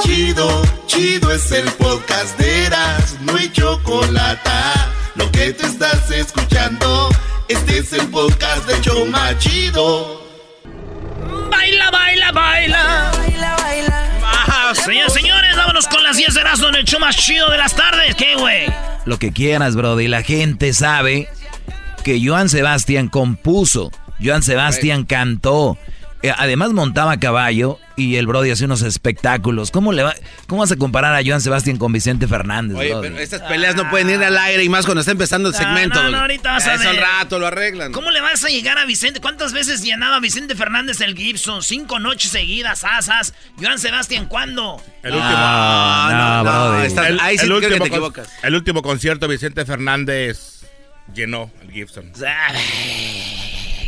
Chido, chido es el podcast de Eras, no hay chocolate. Lo que te estás escuchando, este es el podcast de Choma Chido. Baila, baila, baila. Baila, baila. señores, señores, vámonos con las 10 de Erasmo en el show más chido de las tardes. ¿Qué, güey? Lo que quieras, brody. La gente sabe que Joan Sebastián compuso, Joan Sebastián cantó, además montaba caballo y el Brody hace unos espectáculos. ¿Cómo, le va, ¿Cómo vas a comparar a Joan Sebastián con Vicente Fernández? Oye, pero estas peleas no pueden ir al aire y más cuando está empezando el segmento. No, no, ahorita vas a ver. al rato lo arreglan. ¿Cómo le vas a llegar a Vicente? ¿Cuántas veces llenaba Vicente Fernández el Gibson? Cinco noches seguidas, asas. Joan Sebastián, ¿cuándo? El último. Ah, no, no, el, ahí sí el creo que último te equivocas. el último concierto Vicente Fernández llenó el Gibson.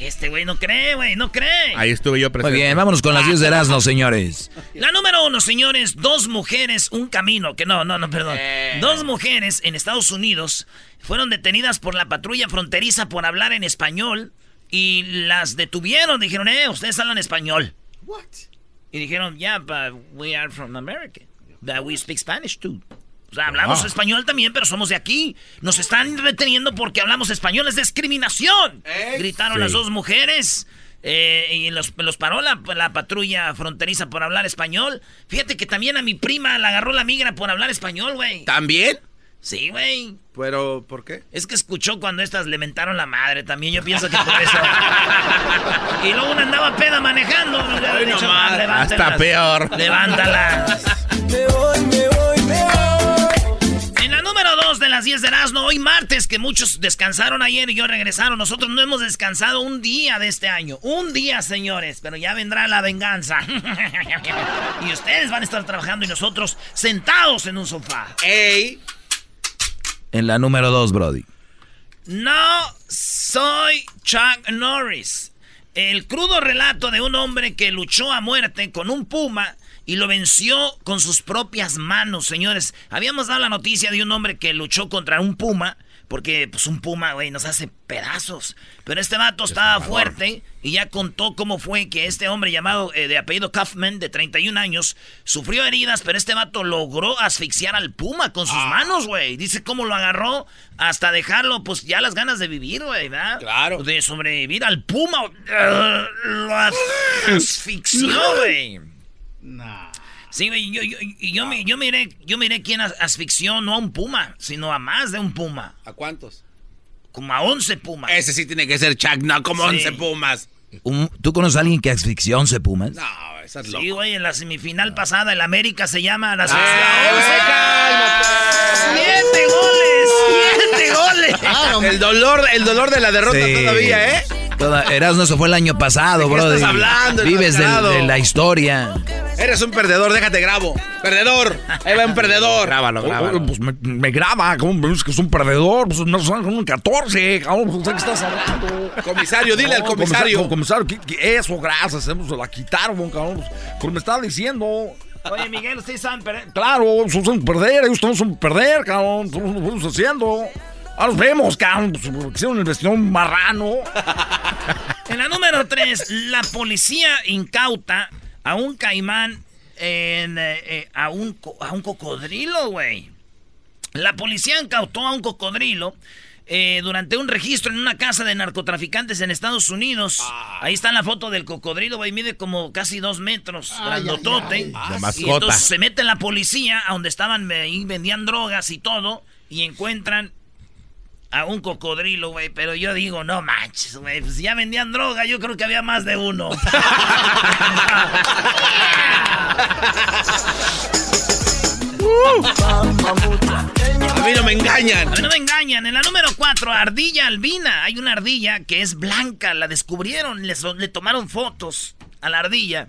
Este güey no cree, güey, no cree. Ahí estuve yo Muy presente. bien, vámonos con las 10 de Erasmo, señores. La número uno, señores, dos mujeres, un camino, que no, no, no, perdón. Eh. Dos mujeres en Estados Unidos fueron detenidas por la patrulla fronteriza por hablar en español y las detuvieron. Dijeron, eh, ustedes hablan español. What? Y dijeron, yeah, but we are from America. That we speak Spanish too. O sea, hablamos Ah. español también, pero somos de aquí. Nos están reteniendo porque hablamos español. Es discriminación. Gritaron Sí. las dos mujeres. eh, y los, los paró la, la patrulla fronteriza por hablar español. Fíjate que también a mi prima la agarró la migra por hablar español, güey. ¿También? Sí, güey. Pero, ¿por qué? Es que escuchó cuando estas le mentaron la madre también. Yo pienso que por eso. y luego una andaba peda manejando. Le había dicho. "Levántalas, Hasta peor. Levántalas. En la número 2 de las 10 de Erasmo, hoy martes, que muchos descansaron ayer y yo regresaron. Nosotros no hemos descansado un día de este año. Un día, señores, pero ya vendrá la venganza. y ustedes van a estar trabajando y nosotros sentados en un sofá. ¡Ey! En la número 2, Brody. No soy Chuck Norris. El crudo relato de un hombre que luchó a muerte con un puma y lo venció con sus propias manos, señores. Habíamos dado la noticia de un hombre que luchó contra un puma, porque pues un puma, güey, nos hace pedazos. Pero este vato estaba fuerte y ya contó cómo fue que este hombre llamado eh, de apellido Kaufman, de 31 años, sufrió heridas, pero este vato logró asfixiar al puma con sus manos, güey. Dice cómo lo agarró hasta dejarlo, pues ya las ganas de vivir, güey, ¿verdad? Claro. De sobrevivir al puma. Lo asfixió, güey. Sí, güey, yo, yo, y yo, mi- yo miré, yo miré quién as- asfixió no a un puma, sino a más de un puma. ¿A cuántos? Como a 11 pumas. Ese sí tiene que ser Chuck, no como Sí. 11 pumas. ¿Tú conoces a alguien que asfixia 11 pumas? No, esa es loco. Sí, güey, en la semifinal pasada, el América se llama la Ah, ¡Siete goles! ¡Siete goles! El dolor, el dolor de la derrota Sí. todavía, ¿eh? Toda, Erasmo, eso fue el año pasado, ¿De qué estás hablando, Vives enmascarado? de la historia. Eres un perdedor, déjate grabo. Perdedor. Ahí va un perdedor. Grábalo, grábalo. pues me, me graba, ¿cómo ves que es un perdedor? Pues no son un 14, cabrón, pues, ¿de qué estás hablando? Comisario, dile al No, comisario. Comisario, ¿qué- qué- eso, gracias, hemos la quitaron, cabrón. Pues, pues me estaba diciendo. Oye, Miguel, ustedes saben, pero... Claro, somos perder, ellos estamos en perder, cabrón. Estamos lo estamos haciendo. Ahora nos vemos, cabrón. Pues, hicieron el vestido marrano. En la número 3, la policía incauta a un caimán en, eh, eh, a, un, a un cocodrilo, güey. La policía incautó a un cocodrilo eh, durante un registro en una casa de narcotraficantes en Estados Unidos. Ahí está la foto del cocodrilo, güey. Mide como casi dos metros, grandotote. Y mascota. entonces se mete la policía a donde estaban ahí, vendían drogas y todo. Y encuentran a un cocodrilo, güey. Pero yo digo, no manches, güey. Pues si ya vendían droga, yo creo que había más de uno. A mí no me engañan. A mí no me engañan. En la número 4, ardilla albina. Hay una ardilla que es blanca. La descubrieron. Les- le tomaron fotos a la ardilla.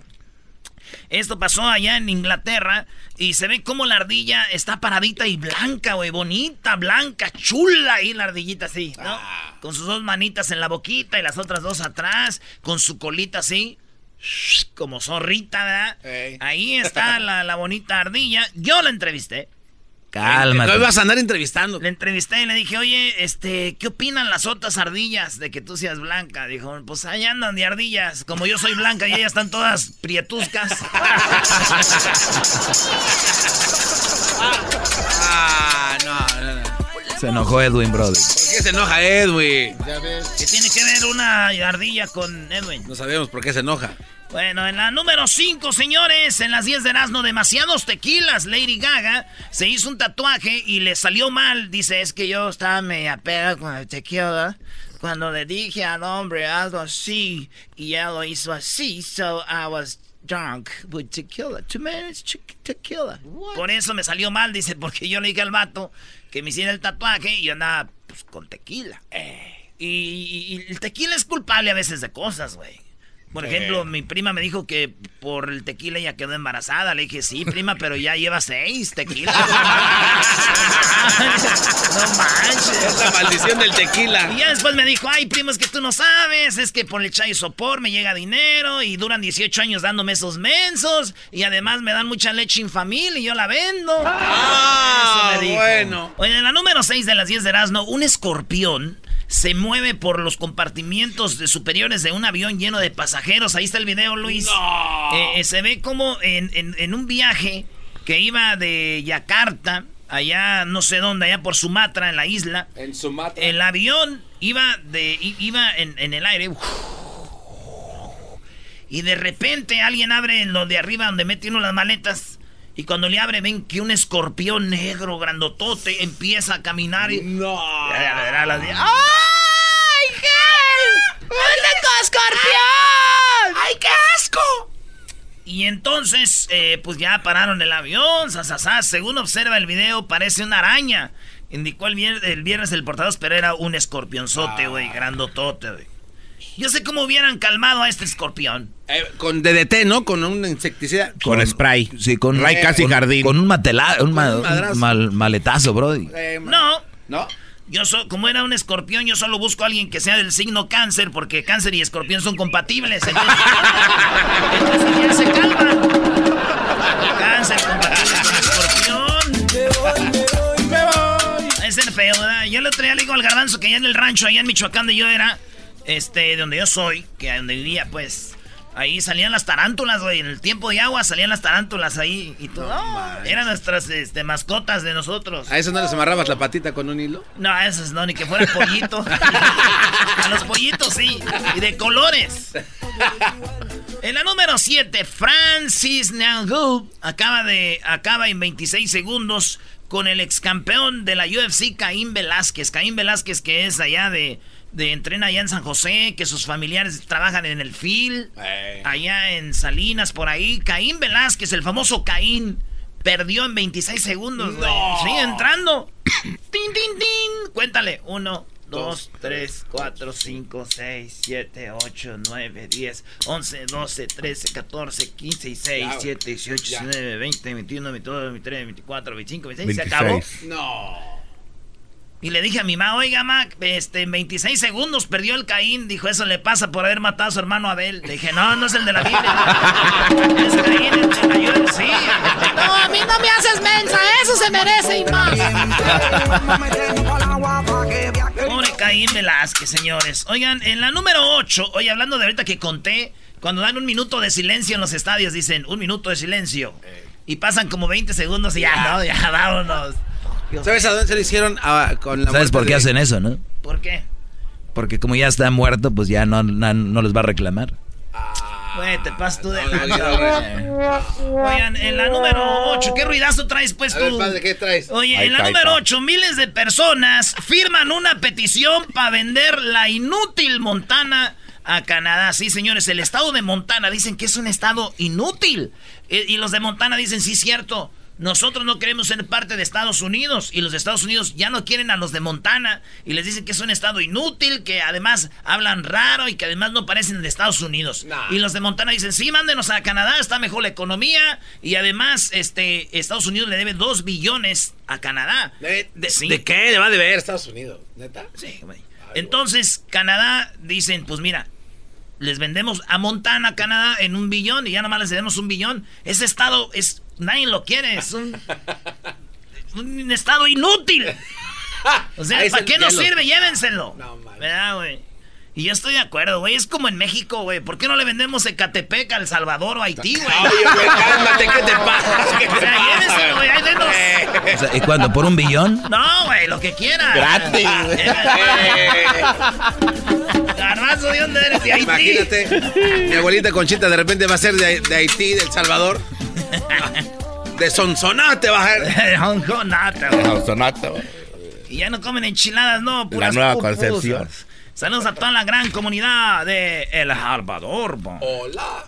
Esto pasó allá en Inglaterra. Y se ve como la ardilla está paradita y blanca, güey. Bonita, blanca, chula. ahí la ardillita así, ¿no? Con sus dos manitas en la boquita y las otras dos atrás. Con su colita así. Como zorrita, ¿verdad? Ahí está la, la bonita ardilla. Yo la entrevisté. Cálmate. Hoy vas a andar entrevistando. Le entrevisté y le dije, oye, este, ¿qué opinan las otras ardillas de que tú seas blanca? Dijo, pues ahí andan de ardillas. Como yo soy blanca y ellas están todas prietuscas. Ah, no, no, no. Se enojó Edwin, Brody. ¿Por qué se enoja Edwin? ¿Qué tiene que ver una ardilla con Edwin? No sabemos por qué se enoja. Bueno, en la número 5, señores, en las 10 de Erasmo, demasiados tequilas. Lady Gaga se hizo un tatuaje y le salió mal. Dice, es que yo estaba media pega con el tequila. Cuando le dije al hombre algo así, y él lo hizo así, so I was drunk with tequila. Two minutes tequila. Por eso me salió mal, dice, porque yo le dije al vato que me hiciera el tatuaje y yo andaba pues, con tequila. Y, y- y el tequila es culpable a veces de cosas, güey. Por ejemplo, mi prima me dijo que por el tequila ella quedó embarazada. Le dije, sí, prima, pero ya lleva seis tequilas. no manches. Es la maldición del tequila. Y ya después me dijo, ay, primo, es que tú no sabes, es que por el chai sopor me llega dinero y duran 18 años dándome esos mensos y además me dan mucha leche infamil y yo la vendo. Ah, Eso me dijo. bueno. Oye, en la número 6 de las 10 de Erasmo, un escorpión se mueve por los compartimientos de superiores de un avión lleno de pasajeros. Ahí está el video, Luis. Eh, eh, se ve como en, en- en un viaje que iba de Yakarta, allá no sé dónde, allá por Sumatra, en la isla. En Sumatra. El avión iba de iba en, en el aire. Y de repente alguien abre lo de arriba donde mete uno las maletas. Y cuando le abre ven que un escorpión negro grandotote empieza a caminar y... No. Era la de- ¡Ay, Gel! ¡Un escorpión! ¡Ay, qué asco! Y entonces, eh, pues ya pararon el avión, sasasas. Según observa el video, parece una araña. Indicó el viernes el, viernes el portavoz, pero era un escorpionzote, güey, grandotote, güey. Yo sé cómo hubieran calmado a este escorpión. Eh, con DDT, ¿no? Con un insecticida. Con, spray. Sí, con Ray casi con- jardín. Con un, matela, un, ma- un madrazo. un mal- maletazo, Brody. Eh, No, ¿No? Yo so, como era un escorpión, yo solo busco a alguien que sea del signo cáncer, porque cáncer y escorpión son compatibles. Entonces, ya se calman. Cáncer compatible con escorpión. Es ser feo, ¿verdad? Yo le traía, le al garbanzo que allá en el rancho, allá en Michoacán, de yo era, este, de donde yo soy, que donde vivía, pues. Ahí salían las tarántulas, güey. En el tiempo de agua salían las tarántulas ahí y todo. Eran nuestras este, mascotas de nosotros. ¿A eso no les amarrabas la patita con un hilo? No, a esos no, ni que fuera pollito. a los pollitos sí, y de colores. En la número 7, Francis Ngannou acaba de acaba en 26 segundos con el ex campeón de la UFC Caín Velázquez. Caín Velázquez que es allá de de entrena allá en San José, que sus familiares trabajan en el FIL, Eh. allá en Salinas por ahí. Caín Velázquez, el famoso Caín, perdió en 26 segundos, güey. Sigue entrando. tin, tin, tin. Cuéntale. Uno, dos, tres, cuatro, cinco, seis, siete, ocho, nueve, diez, once, doce, trece, catorce, quince, dieciséis, Ya, güey. diecisiete, dieciocho, Ya. diecinueve, veinte, veintiuno, veintidós, veintitrés, veinticuatro, veinticinco, veintiséis. Se 26. acabó. No. Y le dije a mi mamá, oiga, ma, este, en 26 segundos perdió el Caín. Dijo, eso le pasa por haber matado a su hermano Abel. Le dije, no, no es el de la Biblia. es Caín, el Biblia, sí. No, a mí no me haces mensa, eso se merece y más. Pobre Caín Velázquez, señores. Oigan, en la número 8, oye, hablando de ahorita que conté, cuando dan un minuto de silencio en los estadios, dicen, un minuto de silencio. Y pasan como 20 segundos y ya, no, ya, vámonos. ¿Sabes a dónde se lo hicieron? Ah, con la ¿Sabes por qué de- hacen eso, no? ¿Por qué? Porque como ya está muerto, pues ya no, no, no les va a reclamar. Güey, te pasas tú de No, no, lanza, no, güey. Oigan, en la número 8, ¿qué ruidazo traes pues A tú? ver, padre, ¿qué traes? Oye, Ahí en la número está. 8, miles de personas firman una petición para vender la inútil Montana a Canadá. Sí, señores, el estado de Montana dicen que es un estado inútil. Eh, Y los de Montana dicen, sí, cierto. Nosotros no queremos ser parte de Estados Unidos y los de Estados Unidos ya no quieren a los de Montana y les dicen que es un estado inútil, que además hablan raro y que además no parecen de Estados Unidos. Nah. Y los de Montana dicen, sí, mándenos a Canadá, está mejor la economía y además este Estados Unidos le debe 2 billones a Canadá. ¿De, de- Sí. de qué le va a deber Estados Unidos? ¿Neta? Sí, güey. Entonces, Canadá dicen, pues mira, les vendemos a Montana, Canadá, en un billón y ya nomás les demos un billón. Ese estado es, nadie lo quiere, es un... un estado inútil. O sea, ¿para qué nos sirve? Llévenselo. No. ¿Verdad, güey? Y yo estoy de acuerdo, güey. Es como en México, güey. ¿Por qué no le vendemos Ecatepec a El Salvador o a Haití, güey? Oye, güey, cálmate, ¿qué te pasa? ¿Qué O te sea, llévenselo, güey. Ahí denos. O sea, ¿Y cuánto? ¿Por un billón? No, güey, lo que quiera. Gratis. Garbanzo, ¿de dónde eres? De Haití. Imagínate, mi abuelita Conchita de repente va a ser de, de Haití, de El Salvador. De Sonsonate va a ser. Hong Kong, nada, güey. Sonata, güey. Y ya no comen enchiladas, no, puras nueva pupusas. concepción. Saludos a toda la gran comunidad de El Salvador, bo. Hola.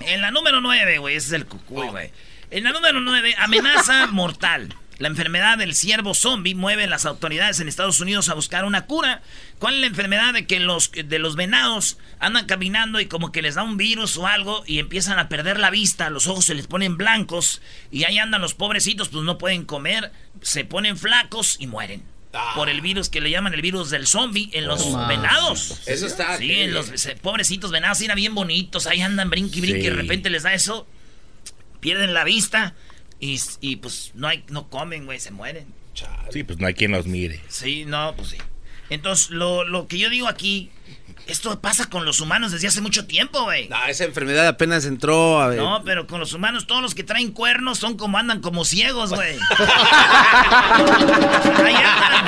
En la número 9, güey, ese es el cucuy, güey. En la número 9, amenaza mortal. La enfermedad del ciervo zombie mueve a las autoridades en Estados Unidos a buscar una cura. ¿Cuál es la enfermedad de que los, de los venados andan caminando y como que les da un virus o algo y empiezan a perder la vista, los ojos se les ponen blancos y ahí andan los pobrecitos, pues no pueden comer, se ponen flacos y mueren. Por el virus que le llaman el virus del zombie en los venados. Eso está. Sí, en los pobrecitos venados, eran bien bonitos, ahí andan brinqui, brinqui, y de repente les da eso, pierden la vista y, y, pues no hay, no comen, güey, se mueren. Sí, pues no hay quien los mire. Sí, no, pues sí. Entonces, lo, lo que yo digo aquí, esto pasa con los humanos desde hace mucho tiempo, güey. No, esa enfermedad apenas entró a ver. No, pero con los humanos, todos los que traen cuernos son como andan como ciegos, güey. Ahí andan.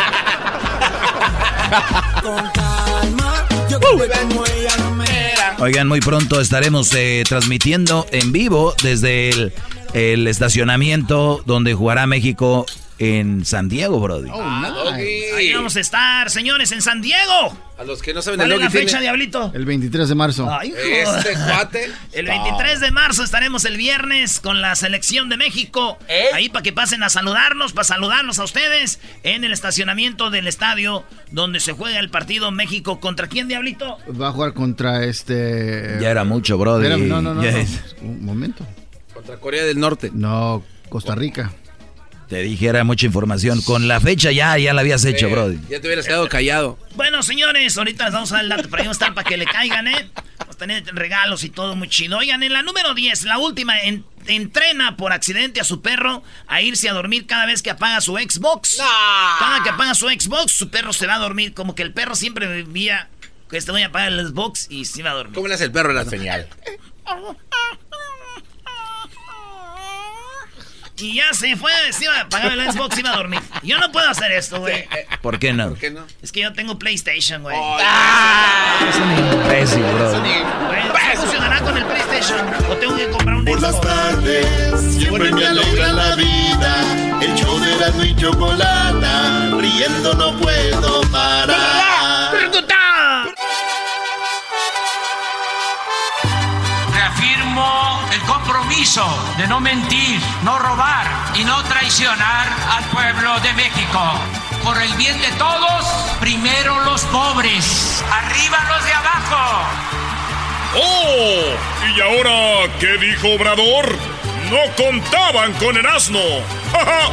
Oigan, muy pronto estaremos eh, transmitiendo en vivo desde el, el estacionamiento donde jugará México en San Diego, Brody. Ah, Doggy. Ahí vamos a estar, señores, en San Diego. A los que no saben ¿Cuál el es la fecha, tiene- Diablito? El 23 de marzo. Ay. Este cuate. El 23 de marzo estaremos el viernes con la selección de México. Ahí para que pasen a saludarnos, para saludarnos a ustedes en el estacionamiento del estadio donde se juega el partido México contra quién, Diablito. Va a jugar contra este. Ya era mucho, Brody. No, no, no. Un momento. Contra Corea del Norte. No, Costa Rica. Te dije, era mucha información. Con la fecha ya, ya la habías hecho, Eh, Brody. Ya te hubieras quedado callado. Bueno, señores, ahorita les vamos a dar el dato, ahí va estar para que le caigan, ¿eh? Vamos a tener regalos y todo muy chido. Oigan, en la número 10, la última, en- entrena por accidente a su perro a irse a dormir cada vez que apaga su Xbox. Cada que apaga su Xbox, su perro se va a dormir. Como que el perro siempre vivía que este voy a apagar el Xbox y se iba a dormir. ¿Cómo le hace el perro la Señal. Y ya se fue, se iba a apagar el Xbox y iba a dormir. Yo no puedo hacer esto, güey. ¿Por qué no? ¿Por qué no? Es que yo tengo PlayStation, güey. Es un imbécil, Brody. Güey, ¿sí funcionará con el PlayStation? ¿O tengo que comprar un Por las tardes siempre me alegra la vida. El show de la y chocolata, riendo no puedo parar. Compromiso de no mentir, no robar y no traicionar al pueblo de México. Por el bien de todos, primero los pobres, arriba los de abajo. ¡Oh! ¿Y ahora qué dijo Obrador? No contaban con el asno. ¡Ja, ja!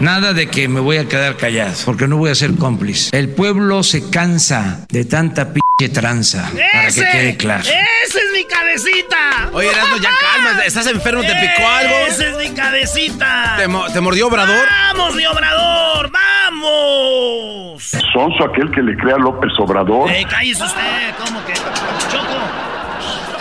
Nada de que me voy a quedar callado, porque no voy a ser cómplice. El pueblo se cansa de tanta pinche tranza, para que quede claro. ¡Esa es mi cabecita! Oye, Erasmo, ya calma. ¿Estás enfermo? ¿Te picó algo? ¡Esa es mi cabecita! ¿Te, mo- te mordió Obrador? ¡Vamos, mi obrador! ¡Vamos! Sonso aquel que le crea a López Obrador. Eh, cállese usted, ¿cómo que? Choco.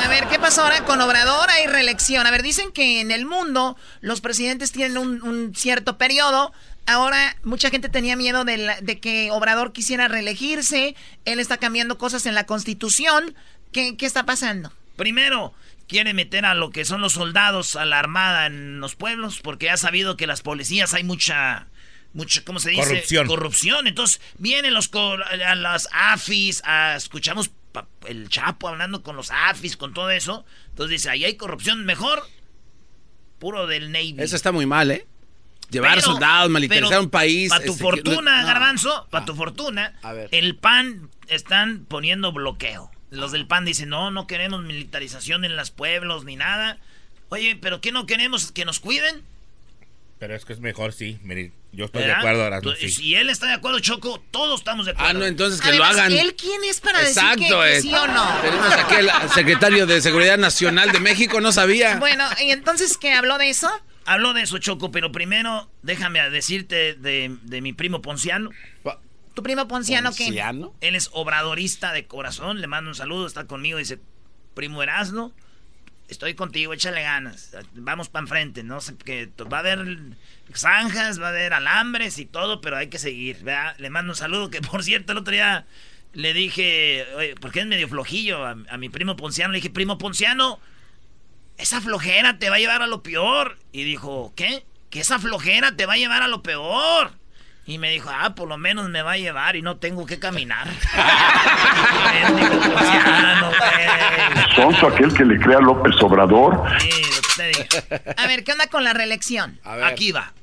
A ver, ¿qué pasó ahora con Obrador? Hay reelección. A ver, dicen que en el mundo los presidentes tienen un, un cierto periodo. Ahora, mucha gente tenía miedo de, la- de que Obrador quisiera reelegirse. Él está cambiando cosas en la constitución. ¿Qué, qué está pasando? Primero, quiere meter a lo que son los soldados a la armada en los pueblos, porque ha sabido que las policías hay mucha, mucha, ¿cómo se dice? Corrupción. Corrupción. Entonces, vienen los a las AFIS, a- escuchamos pa- el Chapo hablando con los AFIS, con todo eso. Entonces dice, ahí hay corrupción, mejor puro del Navy. Eso está muy mal, ¿eh? Llevar Pero- soldados, militarizar un país. Para tu este, fortuna, no. Garbanzo, para tu fortuna, A ver. el PAN están poniendo bloqueo. Los del PAN dicen, no, no queremos militarización en los pueblos ni nada. Oye, ¿pero qué no queremos? ¿Que nos cuiden? Pero es que es mejor, sí. Mire, yo estoy de acuerdo, Tú- sí. Si él está de acuerdo, Choco, todos estamos de acuerdo. Ah, no, entonces que Además, lo hagan. ¿él quién es para Exacto, decir que, que eh. sí o no? Tenemos aquí al secretario de Seguridad Nacional de México, no sabía. Bueno, ¿y entonces qué habló de eso? Habló de eso, Choco, pero primero déjame decirte de, de mi primo Ponciano. ¿Tu primo Ponciano qué? Él es obradorista de corazón, le mando un saludo, está conmigo, dice, primo Erasno, estoy contigo, échale ganas, vamos para enfrente, no sé, que va a haber zanjas, va a haber alambres y todo, pero hay que seguir, ¿verdad? Le mando un saludo, que por cierto el otro día le dije, oye, porque es medio flojillo a, a mi primo Ponciano, le dije, primo Ponciano, esa flojera te va a llevar a lo peor. Y dijo, ¿qué? Que esa flojera te va a llevar a lo peor. Y me dijo, ah, por lo menos me va a llevar y no tengo que caminar. Sonso aquel que le crea a López Obrador. Sí, usted. A ver, ¿qué onda con la reelección? Aquí va.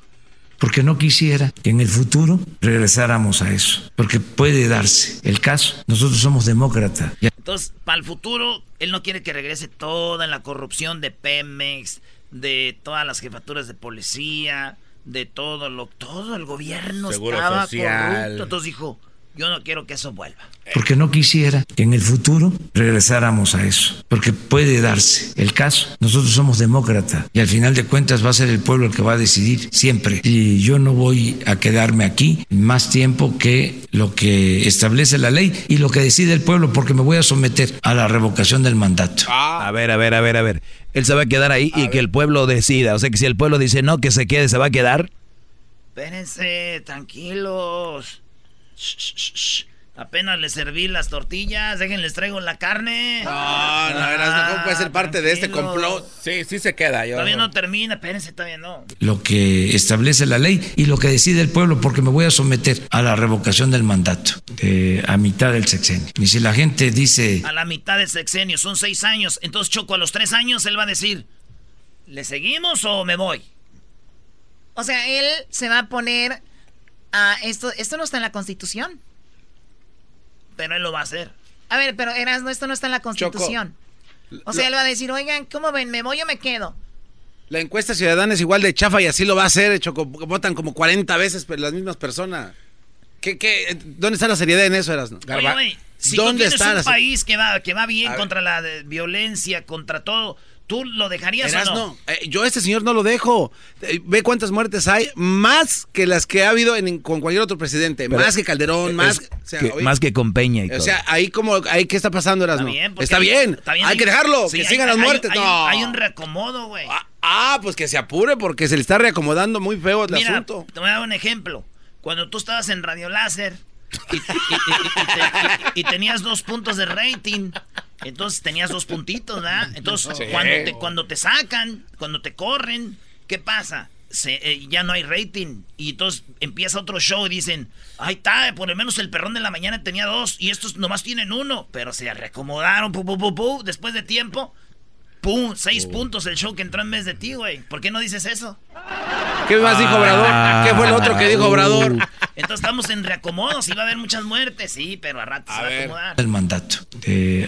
porque no quisiera que en el futuro regresáramos a eso, porque puede darse el caso. Nosotros somos demócratas. Entonces, para el futuro, él no quiere que regrese toda la corrupción de Pemex, de todas las jefaturas de policía, de todo lo, todo el gobierno Seguro estaba social. corrupto. Entonces dijo, yo no quiero que eso vuelva. Porque no quisiera que en el futuro regresáramos a eso, porque puede darse el caso. Nosotros somos demócratas y al final de cuentas va a ser el pueblo el que va a decidir siempre. Y yo no voy a quedarme aquí más tiempo que lo que establece la ley y lo que decide el pueblo, porque me voy a someter a la revocación del mandato. A ver, a ver, a ver, a ver. Él se va a quedar ahí y que el pueblo decida. O sea que si el pueblo dice no, que se quede, se va a quedar. Espérense, tranquilos. Shh, shh, shh, shh. Apenas les serví las tortillas, déjenles traigo la carne. No, no, Erasmo, ¿cómo puede ser parte de este complot? Sí, sí se queda. Yo, Todavía no termina, espérense, todavía no. Lo que establece la ley y lo que decide el pueblo, porque me voy a someter a la revocación del mandato eh, a mitad del sexenio. Y si la gente dice... A la mitad del sexenio, son seis años. Entonces Choco a los tres años él va a decir, ¿le seguimos o me voy? O sea, él se va a poner a esto. Esto no está en la Constitución. Pero él lo va a hacer. A ver, pero Erasmo, esto no está en la Constitución. O sea, él va a decir, oigan, ¿cómo ven? ¿Me voy o me quedo? La encuesta ciudadana es igual de chafa y así lo va a hacer. Choco, votan como 40 veces pero las mismas personas. ¿Qué, qué, ¿Dónde está la seriedad en eso? Oye, güey, si ¿Dónde tú está un la- país que va, que va bien A ver. contra la violencia, contra todo, ¿tú lo dejarías o Erasno, no? eh, yo a este señor no lo dejo. Eh, ve cuántas muertes hay, más que las que ha habido en- con cualquier otro presidente. Pero más que Calderón, más, o sea, que- más que con Peña y O todo. sea, ahí como, ahí qué está pasando, Erasno. Está bien, porque Está bien, hay, hay- que dejarlo, sí, que hay- sigan las hay- muertes. Hay, no. hay un reacomodo, güey. Ah, pues que se apure porque se le está reacomodando muy feo el Mira, asunto. te voy a dar un ejemplo. Cuando tú estabas en Radio Láser y, y- y- y- y te- y tenías dos puntos de rating, entonces tenías dos puntitos, ¿verdad? Entonces, Sí. cuando, te, cuando te sacan, cuando te corren, ¿qué pasa? Se- eh, ya no hay rating. Y entonces empieza otro show y dicen, ay, está, por lo menos el perrón de la mañana tenía dos y estos nomás tienen uno. Pero se reacomodaron, pu, pu, pu, pu, después de tiempo, pum, seis puntos el show que entró en vez de ti, güey. ¿Por qué no dices eso? ¿Qué más dijo Obrador? ¿Qué fue lo otro que dijo Obrador? Entonces estamos en reacomodos y va a haber muchas muertes, sí, pero a ratos se va a acomodar. el mandato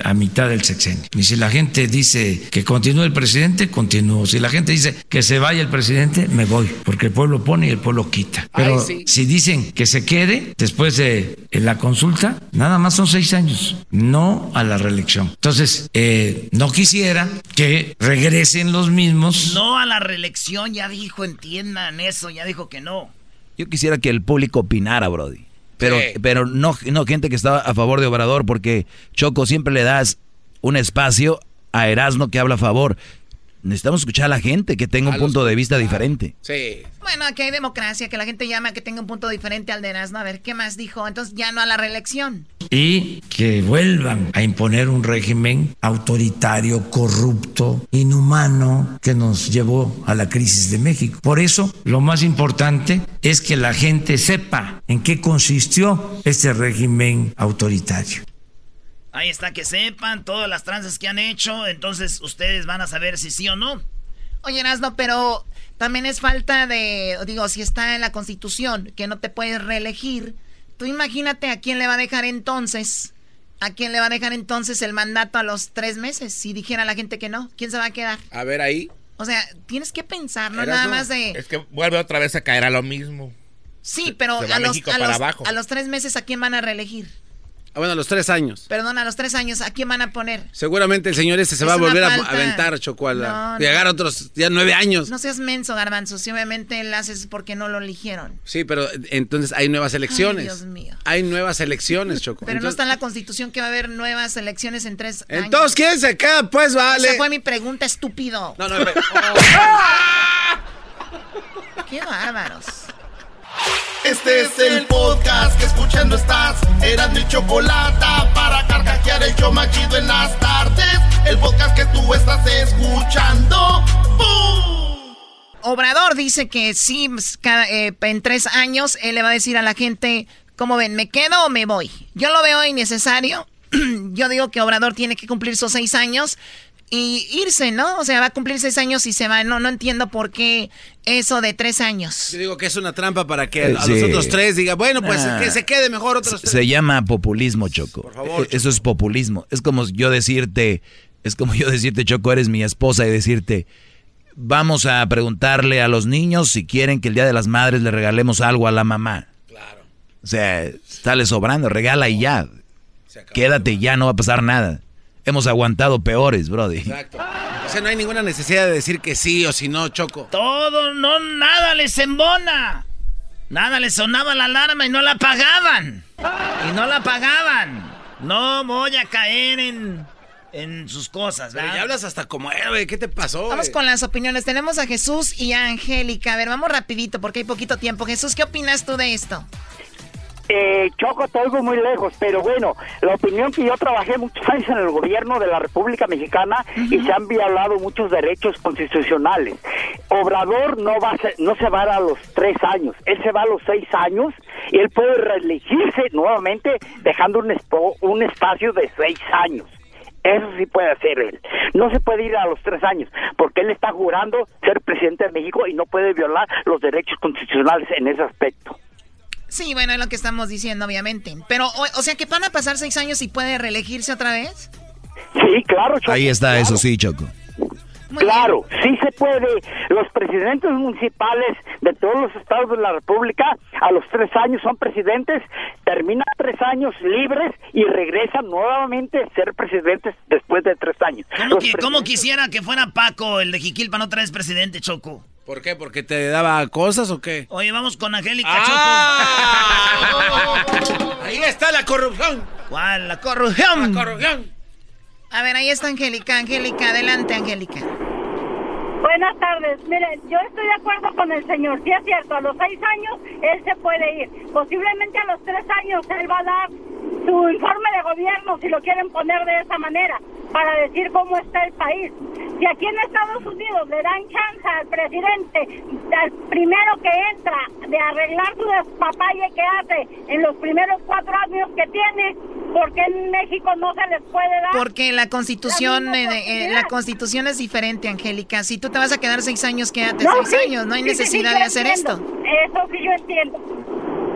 a mitad del sexenio. Y si la gente dice que continúe el presidente, continúo. Si la gente dice que se vaya el presidente, me voy, porque el pueblo pone y el pueblo quita. Pero Ay, sí. si dicen que se quede después de la consulta, nada más son seis años, no a la reelección. Entonces, eh, no quisiera que regresen los mismos. No a la reelección, ya dijo, entiendan eso, ya dijo que no. Yo quisiera que el público opinara, Brody. Pero, Sí. pero no, no gente que está a favor de Obrador, porque Choco siempre le das un espacio a Erasmo que habla a favor. Necesitamos escuchar a la gente que tenga un A los- punto de vista diferente. Sí. Bueno, aquí hay democracia, que la gente llama que tenga un punto diferente al de Erasmo. A ver, ¿qué más dijo? Entonces ya no a la reelección. y que vuelvan a imponer un régimen autoritario, corrupto, inhumano que nos llevó a la crisis de México. Por eso, lo más importante es que la gente sepa en qué consistió este régimen autoritario. Ahí está, que sepan todas las tranzas que han hecho, entonces ustedes van a saber si sí o no. Oye, Erasmo, pero también es falta de, digo, si está en la Constitución que no te puedes reelegir, tú imagínate a quién le va a dejar entonces, a quién le va a dejar entonces el mandato a los tres meses, si dijera la gente que no, ¿quién se va a quedar? A ver ahí. O sea, tienes que pensar, no nada no. más de... Es que vuelve otra vez a caer a lo mismo. Sí, pero se va a los, México a, para los, abajo. a los tres meses, ¿a quién van a reelegir? Bueno, a los tres años. Perdón, a los tres años, ¿a quién van a poner? Seguramente el señor este se Es va a volver a falta. aventar, Choco, a la- No, no. llegar a otros ya nueve años. No seas menso, Garbanzo. Si obviamente él haces porque no lo eligieron. Sí, pero entonces hay nuevas elecciones. Ay, Dios mío. Hay nuevas elecciones, Choco. Pero no Entonces- está en la constitución que va a haber nuevas elecciones en tres años. Entonces, ¿quién se queda? Pues vale. Esa fue mi pregunta, estúpido. No, no, no. Qué bárbaros. Este es el podcast que escuchando estás. Eran mi chocolate para carcajear el yo machido en las tardes. El podcast que tú estás escuchando. ¡Bum! Obrador dice que sí, eh, en tres años él le va a decir a la gente, ¿cómo ven? ¿Me quedo o me voy? Yo lo veo innecesario. Yo digo que Obrador tiene que cumplir sus seis años y irse, ¿no? O sea, va a cumplir seis años y se va. No, no entiendo por qué eso de tres años. Yo digo que es una trampa para que Eh, a sí. los otros tres diga, bueno, pues Ah. que se quede mejor otros tres. Se llama populismo, Choco. favor, Eh, Eso es populismo. Es como yo decirte, es como yo decirte, Choco, eres mi esposa y decirte, vamos a preguntarle a los niños si quieren que el Día de las Madres le regalemos algo a la mamá. Claro. O sea, sale sobrando, regala y ya. Quédate ya, no va a pasar nada. Hemos aguantado peores, Brody. Exacto. O sea, no hay ninguna necesidad de decir que sí o si no, Choco. Todo, no, nada les embona. Nada les sonaba la alarma y no la pagaban. Y no la pagaban. No voy a caer en, en sus cosas, Pero ¿verdad? ya hablas hasta como héroe, ¿qué te pasó? Vamos con las opiniones. Tenemos a Jesús y a Angélica. A ver, vamos rapidito porque hay poquito tiempo. Jesús, ¿qué opinas tú de esto? Eh, Choco, te oigo muy lejos, pero bueno, la opinión que yo trabajé muchos años en el gobierno de la República Mexicana y se han violado muchos derechos constitucionales. Obrador no va a ser- no se va a, ir a los tres años, él se va a los seis años y él puede reelegirse nuevamente dejando un, espo- un espacio de seis años. Eso sí puede hacer él. No se puede ir a los tres años, porque él está jurando ser presidente de México y no puede violar los derechos constitucionales en ese aspecto. Sí, bueno, es lo que estamos diciendo, obviamente. Pero, o, o sea, que van a pasar seis años y puede reelegirse otra vez. Sí, claro, Choco, Ahí está, claro. eso sí, Choco. Claro, sí se puede. Los presidentes municipales de todos los estados de la República a los tres años son presidentes, terminan tres años libres y regresan nuevamente a ser presidentes después de tres años. ¿Cómo, Los qui- cómo presidentes- quisiera que fuera Paco, el de Jiquilpan, otra vez presidente, Choco? ¿Por qué? ¿Porque te daba cosas o qué? Oye, vamos con Angélica, ¡Ah! Ahí está la corrupción. Choco. ¿Cuál? La corrupción. La corrupción. A ver, ahí está Angélica. Angélica, adelante, Angélica. Buenas tardes. Mire, yo estoy de acuerdo con el señor. Sí es cierto, a los seis años él se puede ir. Posiblemente a los tres años él va a dar su informe de gobierno, si lo quieren poner de esa manera, para decir cómo está el país. Si aquí en Estados Unidos le dan chance al presidente, al primero que entra, de arreglar su despapalle que hace en los primeros cuatro años que tiene, porque en México no se les puede dar. Porque la constitución, La eh, eh, la constitución es diferente, Angélica. Si tú te vas a quedar seis años, quédate No, seis sí, años. No hay sí, sí, sí, necesidad de hacer entiendo. esto. Eso sí yo entiendo.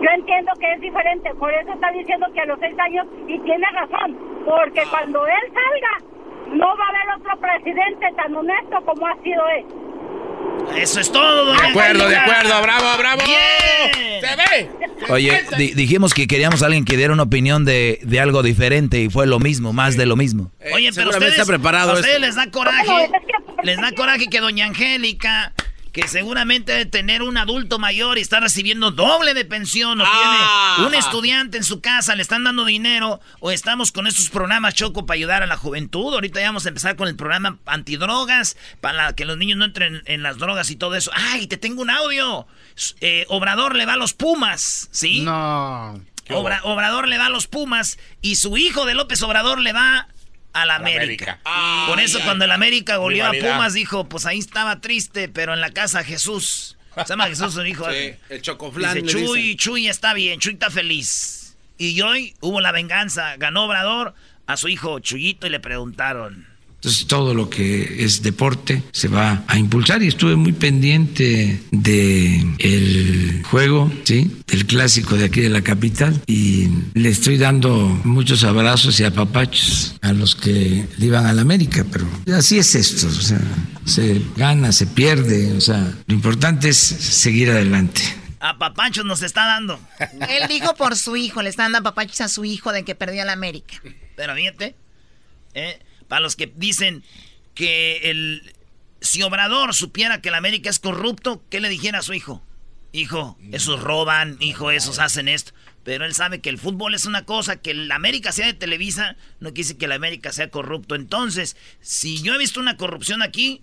Yo entiendo que es diferente, por eso está diciendo que a los seis años, y tiene razón, porque cuando él salga, no va a haber otro presidente tan honesto como ha sido él. Eso es todo, De acuerdo, de acuerdo, bravo, bravo. Bien. Se ve. Oye, di- dijimos que queríamos a alguien que diera una opinión de, de algo diferente y fue lo mismo, más de lo mismo. Oye, pero ustedes, está preparado a ustedes les da No, coraje, es que- les da coraje que doña Angélica, que seguramente debe tener un adulto mayor y está recibiendo doble de pensión, o Ah. tiene un estudiante en su casa, le están dando dinero, o estamos con estos programas Choco para ayudar a la juventud. Ahorita ya vamos a empezar con el programa antidrogas, para que los niños no entren en las drogas y todo eso. ¡Ay, te tengo un audio! Eh, Obrador le va a los Pumas, ¿sí? No. Obra- Obrador le va a los Pumas y su hijo de López Obrador le va a la América. América. Por eso cuando el América goleó a. Pumas dijo, pues ahí estaba triste, pero en la casa Jesús. Se llama Jesús su hijo. Sí, el chocoflán. Dice, Chuy. Chuy está bien, Chuy está feliz. Y hoy hubo la venganza, ganó Obrador a su hijo Chuyito y le preguntaron. Entonces todo lo que es deporte se va a impulsar y estuve muy pendiente de el juego, sí, del clásico de aquí de la capital y le estoy dando muchos abrazos y apapachos a los que le iban a la América, pero así es esto, o sea, se gana, se pierde, o sea, lo importante es seguir adelante. A papachos nos está dando. Él dijo por su hijo, le está dando a papachos a su hijo de que perdió la América. Pero fíjate, eh, para los que dicen que el si Obrador supiera que la América es corrupto, ¿qué le dijera a su hijo? Hijo, esos roban, hijo, esos hacen esto. Pero él sabe que el fútbol es una cosa, que la América sea de Televisa, no quiere que la América sea corrupto. Entonces, si yo he visto una corrupción aquí,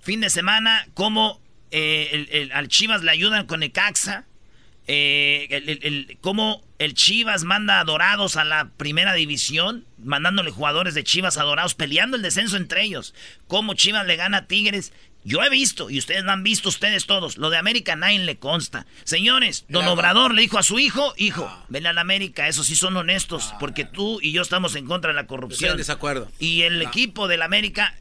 fin de semana, como eh, al Chivas le ayudan con eh, el, cómo el Chivas manda a Dorados a la primera división, mandándole jugadores de Chivas a Dorados, peleando el descenso entre ellos. Cómo Chivas le gana a Tigres. Yo he visto, y ustedes lo han visto ustedes todos, lo de América nadie le consta. Señores, don Obrador le dijo a su hijo, hijo, ven a la América, esos sí son honestos, porque tú y yo estamos en contra de la corrupción. desacuerdo. Y el equipo de la América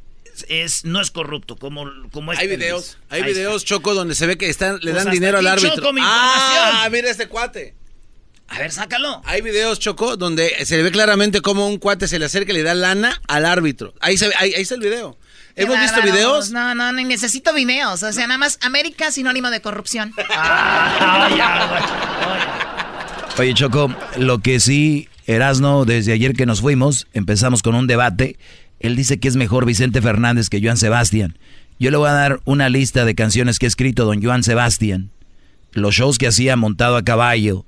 es no es corrupto como como hay videos hay videos choco donde se ve que están le pues dan dinero al árbitro ah mira este cuate a ver sácalo. Hay videos choco donde se le ve claramente cómo un cuate se le acerca y le da lana al árbitro. Ahí se ahí, ahí está el video. Hemos visto videos. No no necesito videos. O sea nada más América sinónimo de corrupción. Oye Choco lo que sí Erasno desde ayer que nos fuimos empezamos con un debate. Él dice que es mejor Vicente Fernández que Joan Sebastián. Yo le voy a dar una lista de canciones que ha escrito don Joan Sebastián, los shows que hacía montado a caballo,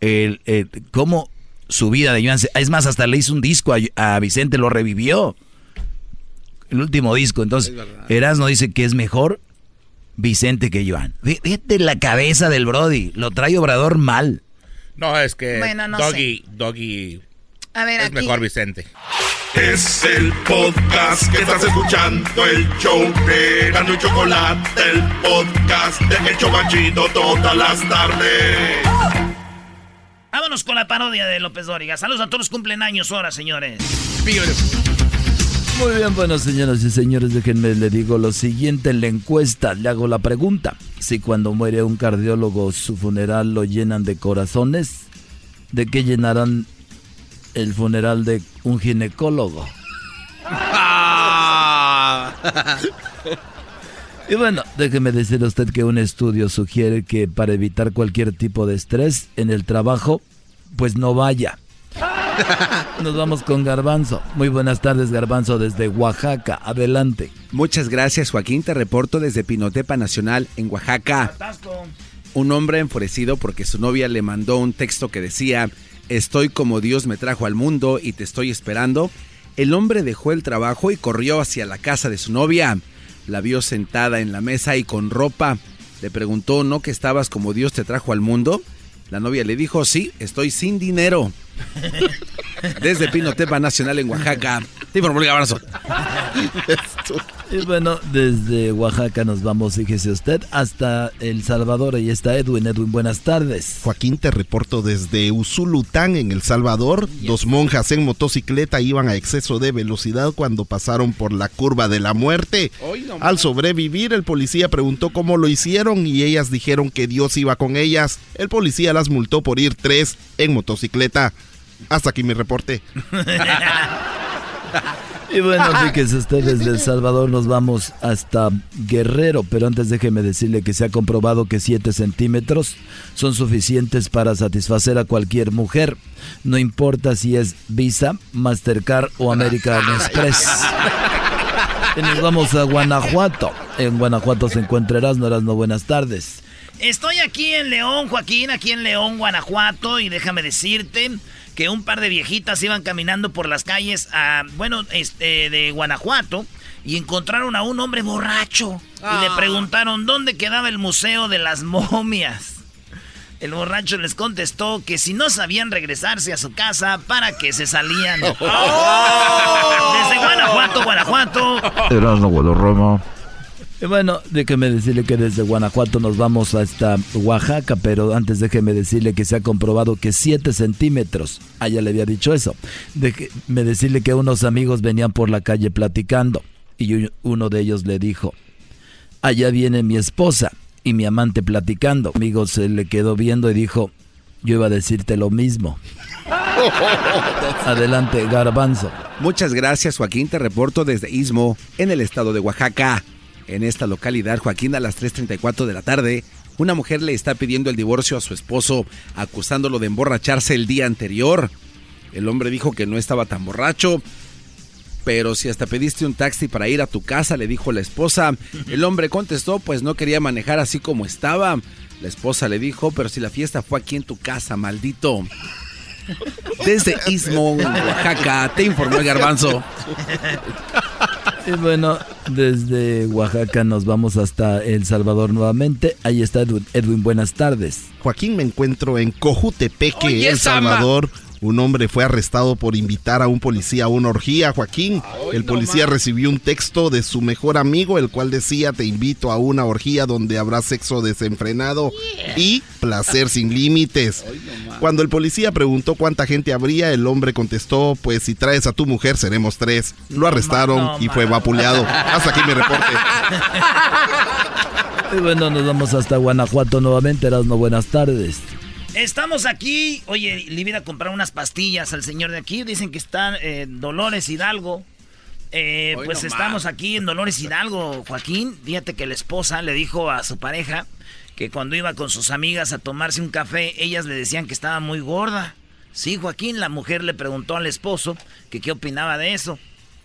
el, cómo su vida de Joan Es más, hasta le hizo un disco a, Vicente, lo revivió. El último disco. Entonces, Erasmo dice que es mejor Vicente que Joan. Fíjate la cabeza del Brody. Lo trae Obrador mal. No, es que Doggy, Doggy a ver, es mejor Vicente. Es el podcast que estás escuchando, el show de Gano y Chocolate, el podcast de El Chobachito todas las tardes. Vámonos con la parodia de López Dóriga. Saludos a todos los cumplen años ahora, señores. Muy bien, bueno, señoras y señores, déjenme le digo lo siguiente en la encuesta. Le hago la pregunta. Si cuando muere un cardiólogo su funeral lo llenan de corazones, ¿de qué llenarán el funeral de un ginecólogo. y bueno, déjeme decir a usted que un estudio sugiere que para evitar cualquier tipo de estrés en el trabajo, pues no vaya. Nos vamos con Garbanzo. Muy buenas tardes, Garbanzo, desde Oaxaca. Adelante. Muchas gracias, Joaquín. Te reporto desde Pinotepa Nacional en Oaxaca. Un hombre enfurecido porque su novia le mandó un texto que decía, Estoy como Dios me trajo al mundo y te estoy esperando. El hombre dejó el trabajo y corrió hacia la casa de su novia. La vio sentada en la mesa y con ropa. Le preguntó, ¿no que estabas como Dios te trajo al mundo? La novia le dijo, sí, estoy sin dinero. Desde Pinotepa Nacional en Oaxaca. Te informó el abrazo. Y bueno, desde Oaxaca nos vamos, fíjese usted, hasta El Salvador. Ahí está Edwin. Edwin, buenas tardes. Joaquín, te reporto desde Usulután, en El Salvador. Dos monjas en motocicleta iban a exceso de velocidad cuando pasaron por la curva de la muerte. Al sobrevivir, el policía preguntó cómo lo hicieron y ellas dijeron que Dios iba con ellas. El policía las multó por ir tres en motocicleta. Hasta aquí mi reporte. Y bueno, fíjense ustedes, desde El Salvador nos vamos hasta Guerrero, pero antes déjeme decirle que se ha comprobado que 7 centímetros son suficientes para satisfacer a cualquier mujer, no importa si es Visa, Mastercard o American Express. Y nos vamos a Guanajuato. En Guanajuato se encuentra Erasno, Erasno, buenas tardes. Estoy aquí en León, Joaquín, aquí en León, Guanajuato, y déjame decirte que un par de viejitas iban caminando por las calles, a, bueno, este, de Guanajuato, y encontraron a un hombre borracho. Y le ah. preguntaron dónde quedaba el museo de las momias. El borracho les contestó que si no sabían regresarse a su casa, para que se salían. ¡Oh! Desde Guanajuato, Guanajuato. Roma. Bueno, déjeme decirle que desde Guanajuato nos vamos hasta Oaxaca, pero antes déjeme decirle que se ha comprobado que 7 centímetros, allá le había dicho eso, déjeme decirle que unos amigos venían por la calle platicando y uno de ellos le dijo, allá viene mi esposa y mi amante platicando. amigo se le quedó viendo y dijo, yo iba a decirte lo mismo. Adelante, garbanzo. Muchas gracias, Joaquín. Te reporto desde Istmo, en el estado de Oaxaca. En esta localidad, Joaquín, a las 3.34 de la tarde, una mujer le está pidiendo el divorcio a su esposo, acusándolo de emborracharse el día anterior. El hombre dijo que no estaba tan borracho, pero si hasta pediste un taxi para ir a tu casa, le dijo la esposa. El hombre contestó, pues no quería manejar así como estaba. La esposa le dijo, pero si la fiesta fue aquí en tu casa, maldito. Desde Istmo, Oaxaca, te informó el garbanzo. Y bueno, desde Oaxaca nos vamos hasta El Salvador nuevamente. Ahí está Edwin. Edwin buenas tardes. Joaquín, me encuentro en Cojutepeque, Oye, El Samba. Un hombre fue arrestado por invitar a un policía a una orgía, Joaquín. El policía recibió un texto de su mejor amigo, el cual decía, te invito a una orgía donde habrá sexo desenfrenado y placer sin límites. Cuando el policía preguntó cuánta gente habría, el hombre contestó, pues si traes a tu mujer seremos tres. Lo arrestaron y fue vapuleado. Hasta aquí mi reporte. Y bueno, nos vamos hasta Guanajuato nuevamente. Erasmo, buenas tardes. Estamos aquí. Oye, le iba a comprar unas pastillas al señor de aquí. Dicen que está en Dolores Hidalgo. Eh, pues no estamos más. aquí en Dolores Hidalgo, Joaquín. Fíjate que la esposa le dijo a su pareja que cuando iba con sus amigas a tomarse un café, ellas le decían que estaba muy gorda. Sí, Joaquín, la mujer le preguntó al esposo que qué opinaba de eso.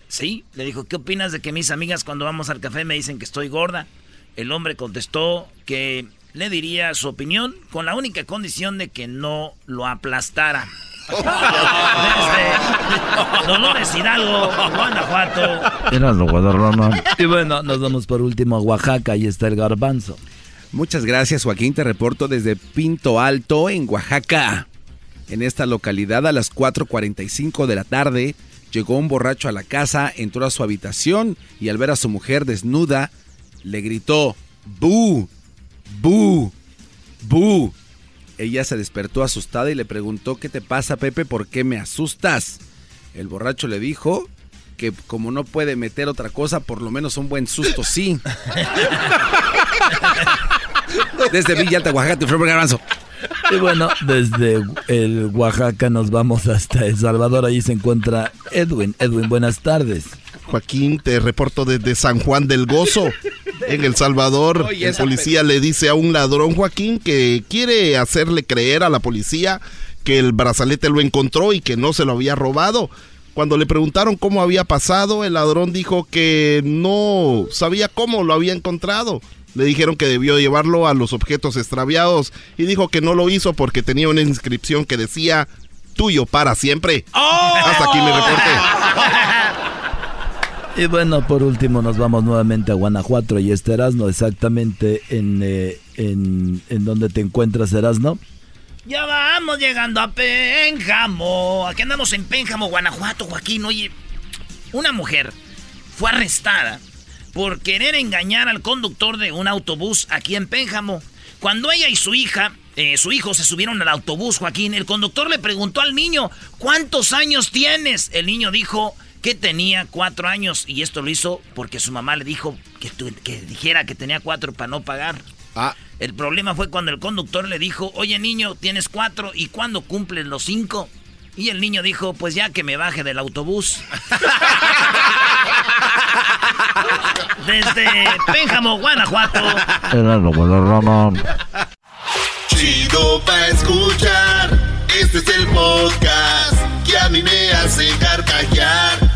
Sí, le dijo, ¿qué opinas de que mis amigas cuando vamos al café me dicen que estoy gorda? El hombre contestó que le diría su opinión con la única condición de que no lo aplastara. Desde Dolores Hidalgo, Guanajuato. Erasmo, Guadarrama. Y bueno, nos vamos por último a Oaxaca. Ahí está el garbanzo. Muchas gracias, Joaquín. Te reporto desde Pinto Alto, en Oaxaca. En esta localidad, a las 4.45 de la tarde, llegó un borracho a la casa, entró a su habitación y al ver a su mujer desnuda, le gritó, ¡Bu! ¡Bu! ¡Bu! Ella se despertó asustada y le preguntó, ¿qué te pasa, Pepe? ¿Por qué me asustas? El borracho le dijo que como no puede meter otra cosa, por lo menos un buen susto sí. Desde Villa Alta, Oaxaca, te el garbanzo. Y bueno, desde el Oaxaca nos vamos hasta El Salvador. Ahí se encuentra Edwin. Edwin, buenas tardes. Joaquín, te reporto desde San Juan del Gozo, en El Salvador. Oye, el policía le dice a un ladrón, Joaquín, que quiere hacerle creer a la policía que el brazalete lo encontró y que no se lo había robado. Cuando le preguntaron cómo había pasado, el ladrón dijo que no sabía cómo lo había encontrado. Le dijeron que debió llevarlo a los objetos extraviados y dijo que no lo hizo porque tenía una inscripción que decía tuyo para siempre. Hasta aquí mi reporte. Y bueno, por último nos vamos nuevamente a Guanajuato y este Erasmo, exactamente en, eh, en, en donde te encuentras Erasmo. Ya vamos llegando a Pénjamo. Aquí andamos en Pénjamo, Guanajuato, Joaquín. Oye, una mujer fue arrestada por querer engañar al conductor de un autobús aquí en Pénjamo. Cuando ella y su hija, eh, su hijo se subieron al autobús, Joaquín, el conductor le preguntó al niño, ¿cuántos años tienes? El niño dijo que tenía cuatro años y esto lo hizo porque su mamá le dijo que, tu- que dijera que tenía cuatro para no pagar. El problema fue cuando el conductor le dijo, oye niño, tienes cuatro, ¿y cuándo cumples los cinco? Y el niño dijo, pues ya que me baje del autobús. Desde Pénjamo, Guanajuato. Chido pa' escuchar. Este es el podcast que a mí me hace carcajear.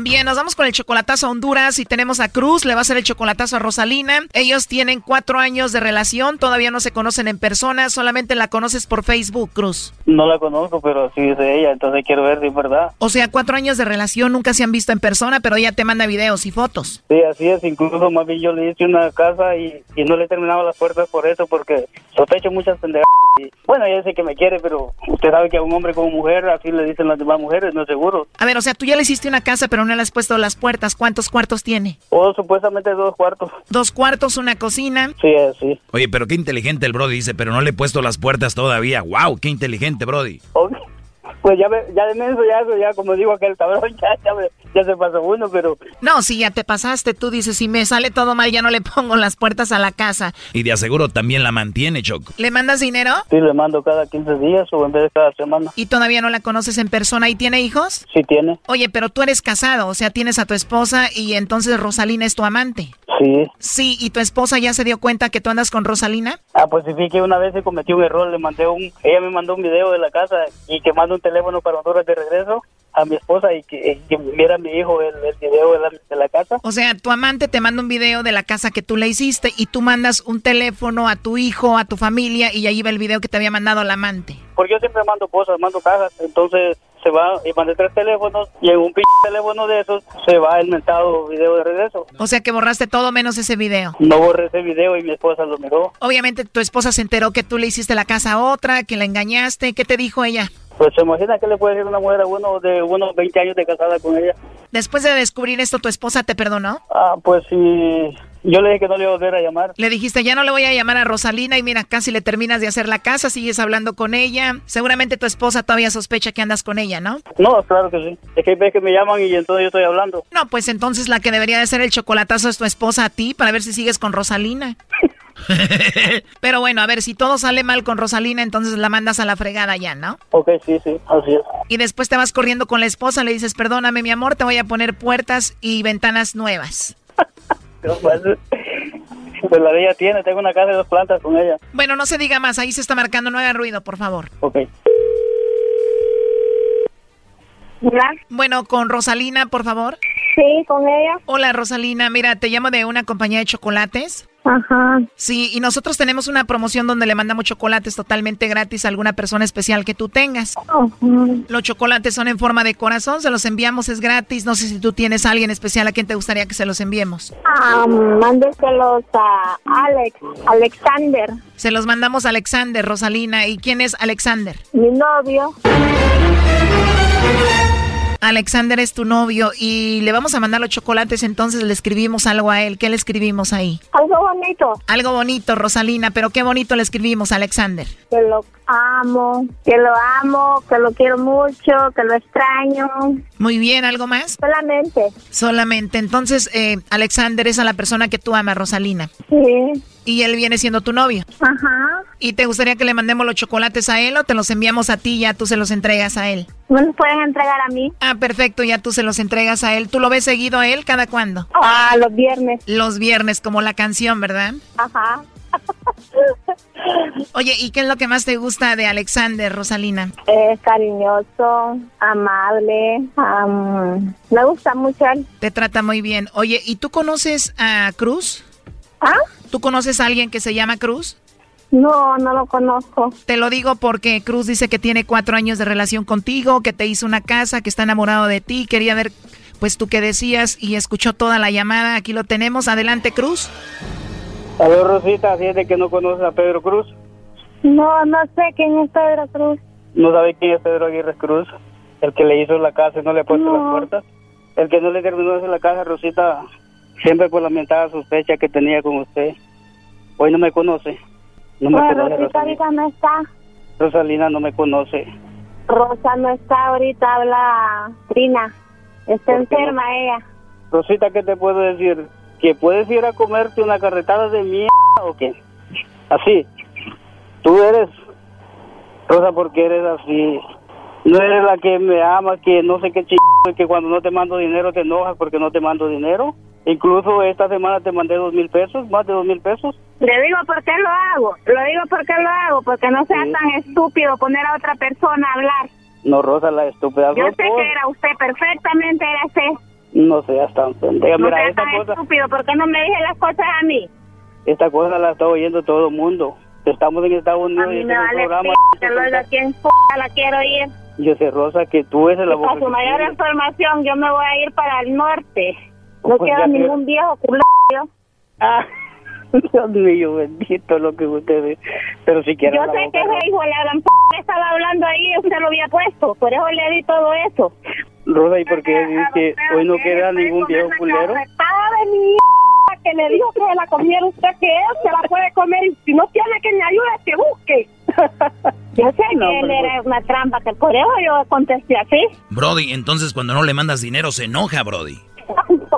Bien, nos vamos con el chocolatazo a Honduras y tenemos a Cruz, le va a hacer el chocolatazo a Rosalina. Ellos tienen cuatro años de relación, todavía no se conocen en persona, solamente la conoces por Facebook, Cruz. No la conozco, pero sí es de ella, entonces quiero ver si es verdad. O sea, cuatro años de relación, nunca se han visto en persona, pero ella te manda videos y fotos. Sí, así es, incluso más bien yo le hice una casa y, y no le he terminado las puertas por eso, porque sospecho muchas pendejadas bueno, ella dice que me quiere, pero usted sabe que a un hombre como mujer, así le dicen las demás mujeres, no es seguro. A ver, o sea, tú ya le hiciste una casa, pero no le has puesto las puertas. ¿Cuántos cuartos tiene? O supuestamente dos cuartos. Dos cuartos, una cocina. Sí, sí. Oye, pero qué inteligente el Brody dice, pero no le he puesto las puertas todavía. ¡Wow! ¡Qué inteligente, Brody! Pues ya, ya de menso, ya, ya como digo aquel cabrón, ya, ya, ya, se pasó uno, pero... No, si ya te pasaste, tú dices, si me sale todo mal, ya no le pongo las puertas a la casa. Y de aseguro también la mantiene, Choco. ¿Le mandas dinero? Sí, le mando cada 15 días o en vez de cada semana. ¿Y todavía no la conoces en persona y tiene hijos? Sí, tiene. Oye, pero tú eres casado, o sea, tienes a tu esposa y entonces Rosalina es tu amante. Sí. Sí, ¿y tu esposa ya se dio cuenta que tú andas con Rosalina? Ah, pues sí, que una vez se cometió un error, le mandé un... Ella me mandó un video de la casa y que manda un teléfono para Honduras de regreso a mi esposa y que, que viera a mi hijo el, el video de la, de la, casa. O sea, tu amante te manda un video de la casa que tú le hiciste y tú mandas un teléfono a tu hijo, a tu familia y ahí va el video que te había mandado la amante. Porque yo siempre mando cosas, mando cajas, entonces se va y mandé tres teléfonos y en un p teléfono de esos se va el mentado video de regreso. O sea que borraste todo menos ese video. No borré ese video y mi esposa lo miró. Obviamente tu esposa se enteró que tú le hiciste la casa a otra, que la engañaste. ¿Qué te dijo ella? Pues se imagina que le puede decir una mujer a uno de unos 20 años de casada con ella. Después de descubrir esto, ¿tu esposa te perdonó? Ah, pues sí. Yo le dije que no le iba a volver a llamar. Le dijiste, ya no le voy a llamar a Rosalina y mira, casi le terminas de hacer la casa, sigues hablando con ella. Seguramente tu esposa todavía sospecha que andas con ella, ¿no? No, claro que sí. Es que hay veces que me llaman y entonces yo estoy hablando. No, pues entonces la que debería de ser el chocolatazo es tu esposa a ti para ver si sigues con Rosalina. Pero bueno, a ver, si todo sale mal con Rosalina, entonces la mandas a la fregada ya, ¿no? Ok, sí, sí, así es. Y después te vas corriendo con la esposa, le dices, perdóname, mi amor, te voy a poner puertas y ventanas nuevas. Pues la de ella tiene, tengo una casa de dos plantas con ella. Bueno, no se diga más, ahí se está marcando, no haga ruido, por favor. Ok. Hola. Bueno, con Rosalina, por favor. Sí, con ella. Hola, Rosalina, mira, te llamo de una compañía de chocolates. Ajá. Sí, y nosotros tenemos una promoción donde le mandamos chocolates totalmente gratis a alguna persona especial que tú tengas. Uh-huh. Los chocolates son en forma de corazón, se los enviamos, es gratis. No sé si tú tienes a alguien especial a quien te gustaría que se los enviemos. Um, mándeselos a Alex, Alexander. Se los mandamos a Alexander, Rosalina. ¿Y quién es Alexander? Mi novio. Alexander es tu novio y le vamos a mandar los chocolates, entonces le escribimos algo a él. ¿Qué le escribimos ahí? Algo bonito. Algo bonito, Rosalina, pero qué bonito le escribimos Alexander. Que lo amo, que lo amo, que lo quiero mucho, que lo extraño. Muy bien, ¿algo más? Solamente. Solamente. Entonces, eh, Alexander es a la persona que tú amas, Rosalina. Sí. Y él viene siendo tu novio. Ajá. ¿Y te gustaría que le mandemos los chocolates a él o te los enviamos a ti y ya tú se los entregas a él? ¿Me los pueden entregar a mí? Ah, perfecto, ya tú se los entregas a él. ¿Tú lo ves seguido a él cada cuándo? Ah, los viernes. Los viernes, como la canción, ¿verdad? Ajá. Oye, ¿y qué es lo que más te gusta de Alexander, Rosalina? Es cariñoso, amable, um, me gusta mucho él. Te trata muy bien. Oye, ¿y tú conoces a Cruz? ¿Ah? ¿Tú conoces a alguien que se llama Cruz? No, no lo conozco. Te lo digo porque Cruz dice que tiene cuatro años de relación contigo, que te hizo una casa, que está enamorado de ti. Quería ver, pues tú qué decías y escuchó toda la llamada. Aquí lo tenemos. Adelante, Cruz. A ver, Rosita, ¿así es de que no conoces a Pedro Cruz? No, no sé quién es Pedro Cruz. ¿No sabe quién es Pedro Aguirre Cruz? El que le hizo la casa y no le ha puesto No. las puertas. El que no le terminó de hacer la casa, Rosita, siempre por la mentada sospecha que tenía con usted. Hoy no me conoce. No me Bueno, conoce, Rosita ahorita no está. Rosalina no me conoce. Rosa no está ahorita, habla Trina. Está enferma ella. Rosita, ¿qué te puedo decir? ¿Que puedes ir a comerte una carretada de mierda o qué? Así. Tú eres, Rosa, porque eres así. No eres la que me ama, que no sé qué ch... que cuando no te mando dinero te enojas porque no te mando dinero. Incluso esta semana te mandé dos mil pesos, más de dos mil pesos. Le digo por qué lo hago. Lo digo por qué lo hago. Porque no sea Sí. tan estúpido poner a otra persona a hablar. No, Rosa, la estúpida. Yo sé que era usted, perfectamente era usted. No seas tan pendeja. No Mira, sea esta tan cosa, estúpido. ¿Por qué no me dije las cosas a mí? esta cosa la está oyendo todo el mundo. Estamos en Estados A Unidos mí y me este vale programa. que lo oiga quién p la quiero ir. Yo sé, Rosa, que tú eres la Y para voz. su mayor información, yo me voy a ir para el norte. No Pues quiero ya que- ningún viejo culo. Ah, Dios mío, bendito lo que ustedes. Pero si quieren. Yo sé boca, que ese hijo de la gran p estaba hablando ahí, usted lo había puesto, por eso le di todo eso. Rosa, ¿y por qué dice que hoy no queda ningún viejo culero? De mi que le dijo que la comiera usted que él se la puede comer y si no tiene que me ayude que busque. Yo sé No, que él pero era una trampa, que por eso yo contesté así. Brody, entonces cuando no le mandas dinero se enoja, Brody.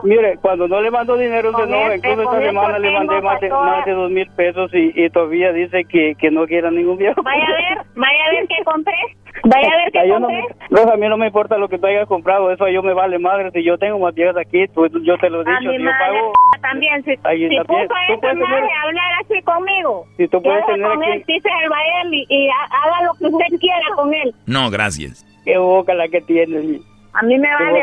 Mire, cuando no le mando dinero, se Con enoja. este- Incluso esta semana le mandé más de, más de dos mil pesos y, y todavía dice que, que no quiera ningún viejo. Vaya a ver, vaya a ver qué compré. Vaya a ver qué yo no me- Rosa, a mí no me importa lo que tú hayas comprado, eso a yo me vale madre. Si yo tengo más viejas aquí, tú- yo te lo he A dicho, mi si yo pago. también, si, Ahí si está puso a esa puedes tener- madre a hablar así conmigo, Si tú puedes tener con aquí- él, díselo a él y, y ha- haga lo que usted quiera con él. No, gracias. Qué boca la que tienes. A mí me vale.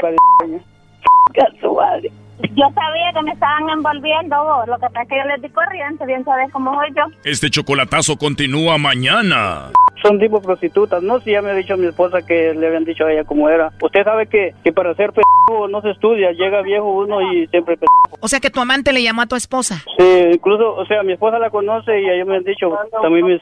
Yo sabía que me estaban envolviendo vos. Lo que pasa es que yo les di corriente, bien sabes cómo soy yo. Este chocolatazo continúa mañana. Son tipo prostitutas, ¿no? Si ya me ha dicho mi esposa que le habían dicho a ella cómo era. Usted sabe que, que para ser p no se estudia, llega viejo uno y siempre p O sea que tu amante le llamó a tu esposa. Sí, incluso, o sea, mi esposa la conoce y ellos me han dicho también mis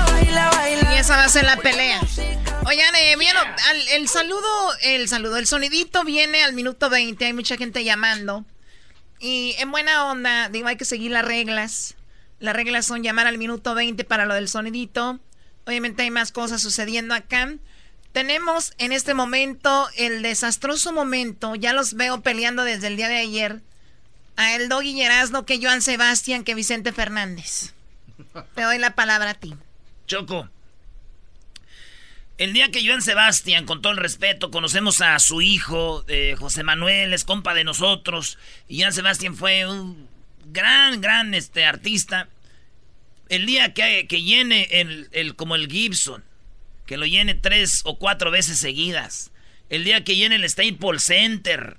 va a ser la pelea. Oigan, eh, el saludo, el saludo, el sonidito viene al minuto 20. Hay mucha gente llamando. Y en buena onda, digo, hay que seguir las reglas. Las reglas son llamar al minuto 20 para lo del sonidito. Obviamente hay más cosas sucediendo acá. Tenemos en este momento el desastroso momento. Ya los veo peleando desde el día de ayer. A el Doggy y Erasmo que Joan Sebastián que Vicente Fernández. Te doy la palabra a ti. Choco. El día que Joan Sebastián, con todo el respeto, conocemos a su hijo, eh, José Manuel, es compa de nosotros, y Joan Sebastián fue un gran, gran este, artista. El día que, que llene el, el- como el Gibson, que lo llene tres o cuatro veces seguidas. El día que llene el Staples Center,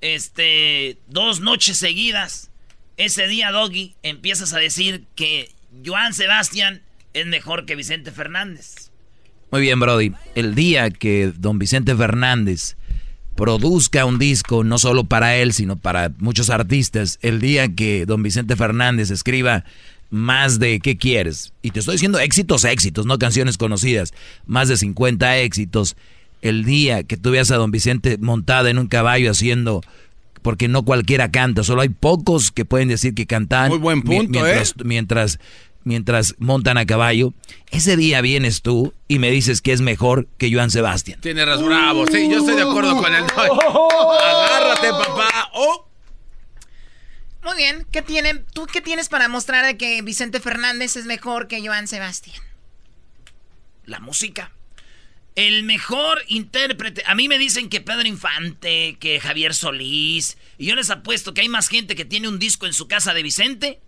este, dos noches seguidas. Ese día, Doggy, empiezas a decir que Joan Sebastián es mejor que Vicente Fernández. Muy bien, Brody. El día que don Vicente Fernández produzca un disco, no solo para él, sino para muchos artistas, el día que don Vicente Fernández escriba más de ¿qué quieres? Y te estoy diciendo éxitos, éxitos, no canciones conocidas, más de 50 éxitos. El día que tú veas a don Vicente montada en un caballo haciendo porque no cualquiera canta, solo hay pocos que pueden decir que cantan Muy buen punto, mientras, ¿eh? mientras mientras montan a caballo. Ese día vienes tú y me dices que es mejor que Joan Sebastián. Tiene razón, bravo. Sí, yo estoy de acuerdo con él. Agárrate, papá. Oh. Muy bien, ¿qué tienen, ¿tú qué tienes para mostrar de que Vicente Fernández es mejor que Joan Sebastián? La música. El mejor intérprete. A mí me dicen que Pedro Infante, que Javier Solís. Y yo les apuesto que hay más gente que tiene un disco en su casa de Vicente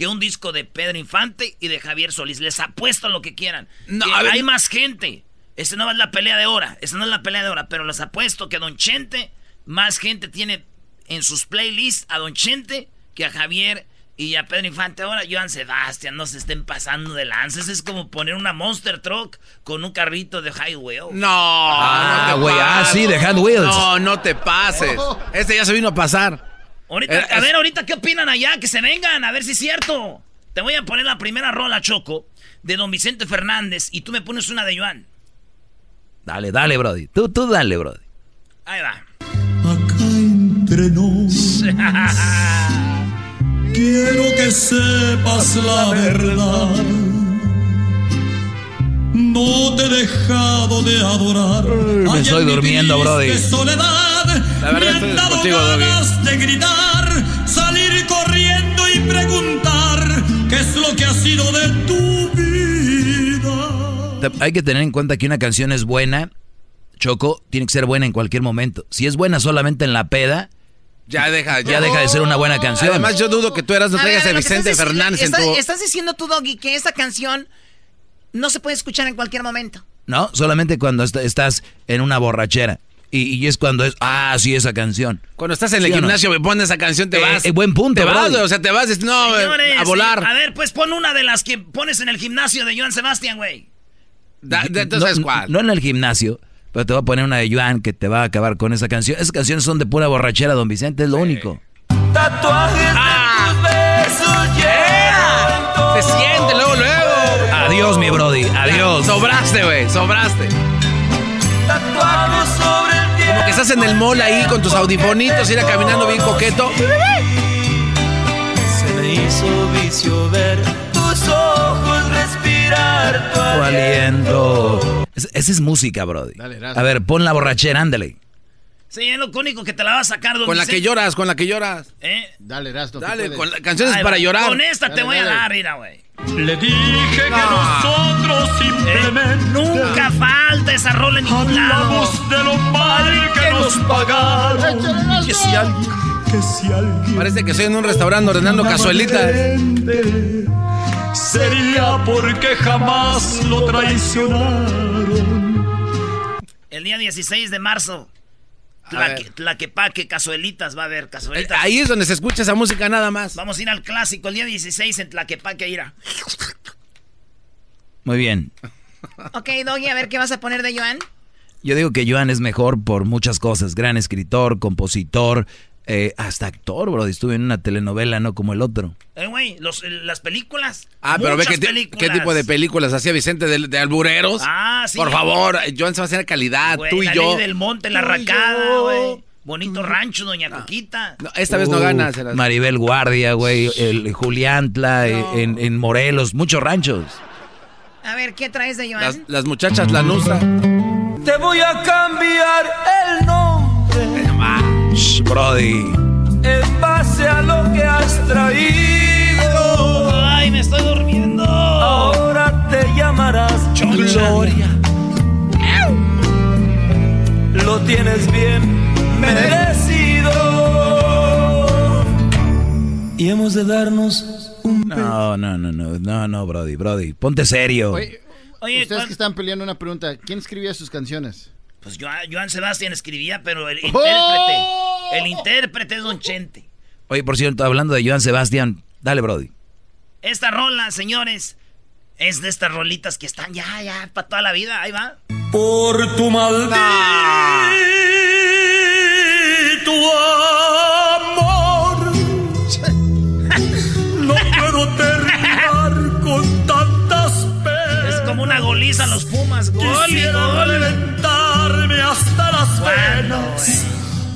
que un disco de Pedro Infante y de Javier Solís. Les apuesto lo que quieran. No, Que a ver, hay no- más gente. Esta no es la pelea de hora. Esta no es la pelea de hora. Pero les apuesto que Don Chente, más gente tiene en sus playlists a Don Chente que a Javier y a Pedro Infante. Ahora, Joan Sebastián, no se estén pasando de lanzas. Es como poner una Monster Truck con un carrito de Highway. No. Ah, no te güey, ah, sí, de Hot Wheels. No, no te pases. Este ya se vino a pasar. Ahorita, Era- a es- ver, ahorita, ¿qué opinan allá? Que se vengan, a ver si es cierto. Te voy a poner la primera rola, Choco, de don Vicente Fernández, y tú me pones una de Joan. Dale, dale, Brody. Tú, tú dale, Brody. Ahí va. entre nos. Quiero que sepas la verdad. No te he dejado de adorar. me estoy en mi durmiendo, Brody. soledad, La verdad me estoy han dado contigo, Doggy. ganas de gritar, salir corriendo y preguntar qué es lo que ha sido de tu vida. Hay que tener en cuenta que una canción es buena, Choco, tiene que ser buena en cualquier momento. Si es buena solamente en la peda, Ya deja, ya deja de ser una buena canción. Además, yo dudo que tú eras, no A traigas ver, a Vicente estás diciendo- Fernández en estás, tu. estás diciendo tú, Doggy, que esta canción No se puede escuchar en cualquier momento. No, solamente cuando est- estás en una borrachera. Y, y es cuando es, ah, sí, esa canción. Cuando estás en el ¿Sí o no? gimnasio, me pones esa canción, te Eh, vas. eh, buen punto, Te vas, o sea, te vas, es- no, Señores, a volar. A ver, pues pon una de las que pones en el gimnasio de Joan Sebastián, güey. Tú no, sabes cuál. no en el gimnasio, pero te voy a poner una de Joan que te va a acabar con esa canción. Esas canciones son de pura borrachera, don Vicente, es lo único. Tatuajes de tus besos Se siente luego, luego. Adiós, mi brody, adiós. Sobraste, güey, sobraste. Tatuajes estás en el mall ahí con tus audifonitos, ir caminando bien coqueto. Se me hizo vicio ver tus ojos respirar tu aliento. Es- esa es música, brody. A ver, pon la borrachera, ándale. Sí, es lo único que te la va a sacar, don Con la que lloras, con la que lloras. ¿Eh? Dale, Erasmo. tú Dale, con la- canciones Ahí para llorar. Con esta te Dale, voy a dar, mira, güey. Le dije que nosotros simplemente Nunca falta esa rola en ningún lado. hablamos de lo mal que nos pagaron. Que si alguien, que si alguien Parece que estoy en un restaurante ordenando cazuelitas. Sería porque jamás lo traicionaron. El día 16 de marzo. Tlaque. Tlaquepaque, cazuelitas, va a haber cazuelitas. Ahí es donde se escucha esa música nada más. Vamos a ir al clásico el día 16 en Tlaquepaque, ira. Muy bien. Ok, Doggy, a ver qué vas a poner de Joan. Yo digo que Joan es mejor por muchas cosas. Gran escritor, compositor, eh, hasta actor, brody. Estuve en una telenovela, no como el otro. Eh, güey, eh, las películas. Ah, pero ve qué, tipo de películas hacía Vicente de, de albureros. Ah, sí. Por favor, Joan Sebastián calidad, Güey, tú y la yo. ley del monte, la Tú y racada, yo. güey. Bonito rancho, doña Coquita. No, esta vez no Uh, ganas. Maribel Guardia, güey. El Juliantla, eh, en, en Morelos, muchos ranchos. A ver, ¿qué traes de Joan? Las, las muchachas la nusa. Te voy a cambiar el nombre Shh, brody. en base a lo que has traído. Ay, me estoy durmiendo. Ahora te llamarás Gloria. Lo tienes bien merecido. Y hemos de darnos un No, no, no, no, no, no, brody, brody. Ponte serio. Oye, Oye, ustedes ¿cuál- que están peleando una pregunta. ¿Quién escribía sus canciones? Pues Joan, Joan Sebastián escribía, pero el ¡Oh! intérprete. El intérprete es Don Chente. Oye, por cierto, hablando de Joan Sebastián, dale, brody. Esta rola, señores, es de estas rolitas que están ya, ya, para toda la vida. Ahí va. Por tu maldito amor. No puedo terminar con tantas penas. Es como una goliza a los Pumas. Gol y gol. Hasta las venas.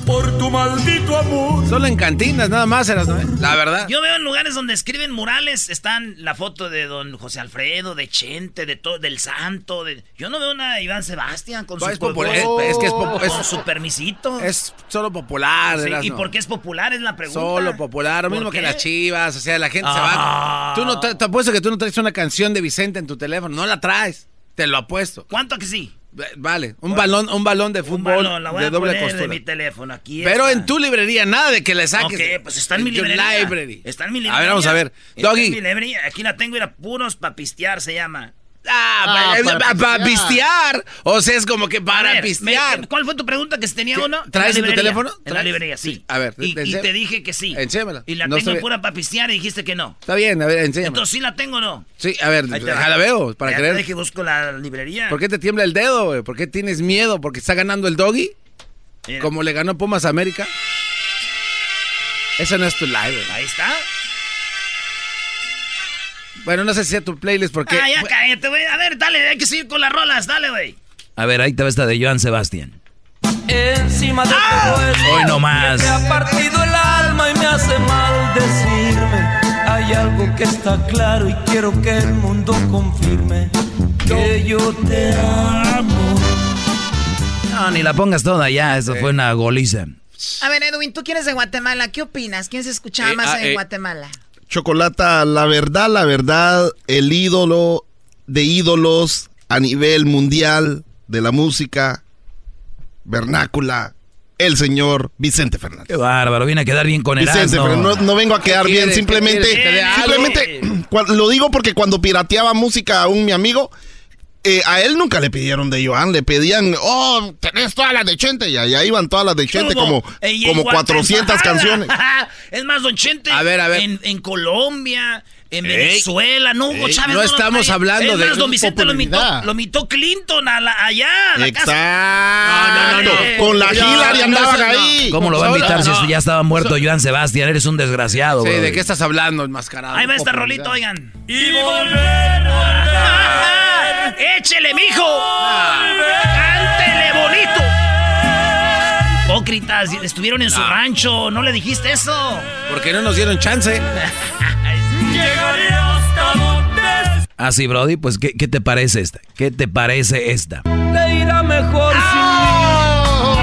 Por tu maldito amor. Solo en cantinas, nada más eras, ¿no? La verdad. Yo veo en lugares donde escriben murales, están la foto de don José Alfredo, de Chente, de todo, del Santo. De... Yo no veo una de Iván Sebastián con No, su es popular, es- es que es con es- su permisito. Es solo popular, Sí, eras, ¿Y ¿no? por qué es popular? Es la pregunta. Solo popular, lo ¿Por mismo que las chivas, o sea, la gente Ah. se va. Tú no te, te apuesto que tú no traes una canción de Vicente en tu teléfono, no la traes, te lo apuesto. ¿Cuánto que sí? Vale, un balón, un balón de fútbol balón, la voy de a doble poner costura. de mi teléfono aquí. Pero está. en tu librería, nada de que le saques. Ok, pues está en mi your librería. library. Está en mi A librería. ver, vamos a ver. Doggy. en mi. Aquí la tengo, era puros pa' pistear, se llama. Ah, para, para pistear. O sea, es como que para ver, pistear. me- ¿Cuál fue tu pregunta? ¿Que si tenía uno? ¿Traes en tu teléfono? En la ¿Traes? librería, sí. A ver, Y, te dije que sí. Enséñamela. Y la No tengo pura para pistear y dijiste que no. Está bien, a ver, enséñame. Entonces, ¿sí la tengo o no? Sí, a ver, la veo, para Ya creer. dije, busco la librería. ¿Por qué te tiembla el dedo, güey? ¿Por qué tienes miedo? ¿Porque está ganando el doggy? Mira. Como le ganó Pumas América. Eso no es tu live. güey. Ahí está. Bueno, no sé si sea tu playlist porque... Ah, ya cállate, güey. A ver, dale, hay que seguir con las rolas. Dale, güey. A ver, ahí te va esta de Joan Sebastián. Encima de todo esto Hoy no más. Me ha partido el alma y me hace mal decirme Hay algo que está claro y quiero que el mundo confirme Que yo te amo No, ni la pongas toda ya, eso fue una goliza. A ver, Edwin, tú quieres de Guatemala. ¿Qué opinas? ¿Quién se escuchaba Eh, más ah, en eh. Guatemala? Chocolata, la verdad, la verdad, el ídolo de ídolos a nivel mundial de la música vernácula, el señor Vicente Fernández. Qué bárbaro, viene a quedar bien con Vicente Erasmo. Fernández, no, no vengo a quedar ¿Qué bien, simplemente, simplemente lo digo porque cuando pirateaba música a un mi amigo, eh, a él nunca le pidieron de Joan, le pedían, oh, tenés todas las de Chente, y allá iban todas las de Chente, como, como 400 canciones. es más, Don Chente, a ver, a ver. En, en Colombia, en Venezuela, no Hugo Chávez. No, estamos hablando es de. Más, don Vicente lo imitó Clinton a la, allá. A la Exacto. No, no, no, Con la Hillary andaban ahí. ¿Cómo lo va a invitar si ya estaba muerto Joan Sebastián? Eres un desgraciado. Sí, ¿de qué estás hablando, enmascarado? Ahí va esta rolito, oigan. Y volver, volver. Échele, mijo. Cántele bonito. Hipócritas, estuvieron en su rancho, ¿no le dijiste eso? Porque no nos dieron chance. Donde... Ah, sí, Brody, pues ¿qué, ¿qué, te parece esta? ¿Qué te parece esta? Le irá mejor ¡Oh!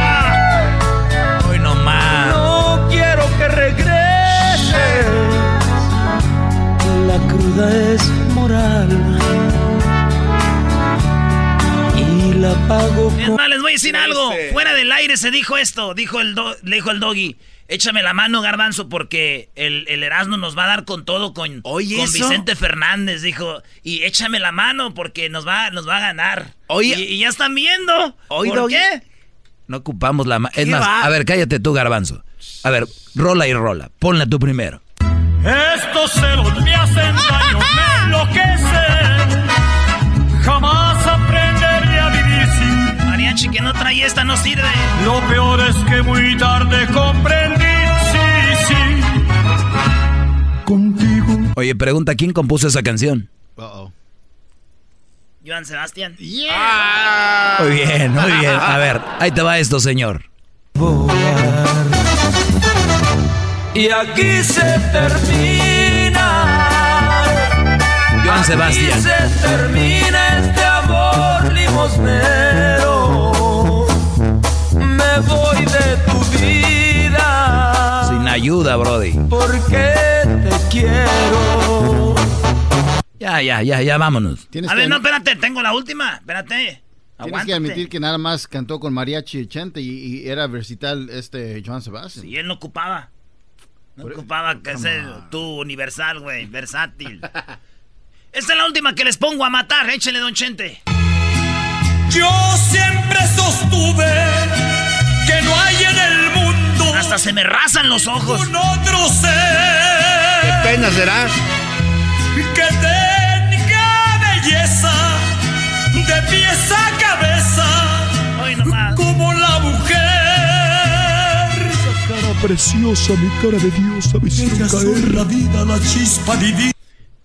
sin Hoy no más. No quiero que regreses. La cruda es moral. La pago Es más, les voy a decir algo. Fuera del aire se dijo esto. Dijo el do, le dijo el doggy. Échame la mano, Garbanzo, porque el, el Erasmo nos va a dar con todo con, Oye, con ¿eso? Vicente Fernández, dijo. Y échame la mano porque nos va, nos va a ganar. Oye. Y, y ya están viendo. Oye, ¿Por Doggy. qué? No ocupamos la mano. Es más, va? a ver, cállate tú, Garbanzo. A ver, rola y rola. Ponla tú primero. Estos celos me hacen daño, me enloquecen. Mariachi que no trae esta no sirve. Lo peor es que muy tarde comprendí. Sí, sí. Contigo. Oye, pregunta, ¿quién compuso esa canción? Joan Sebastián. Muy bien, muy bien. A ver, ahí te va esto, señor. Y aquí se termina. Joan Sebastián. Aquí se termina este amor limosnero. Voy de tu vida. Sin ayuda, Brody. Porque te quiero. Ya, ya, ya, ya, vámonos. A ver, no, espérate, tengo la última. Espérate. Tienes Aguántate. que admitir que nada más cantó con mariachi chente y, y era versital este Joan Sebastián. Y él no ocupaba. No ocupaba que ser tú universal, güey, versátil. Esta es la última que les pongo a matar. Échale, don Chente. Yo siempre sostuve que no hay en el mundo Hasta se me rasan los ojos. un otro ser ¿Qué pena será? que tenga belleza de pies a cabeza Hoy nomás. como la mujer. Esa cara preciosa, mi cara de Dios, me hicieron caer la vida, la chispa divina.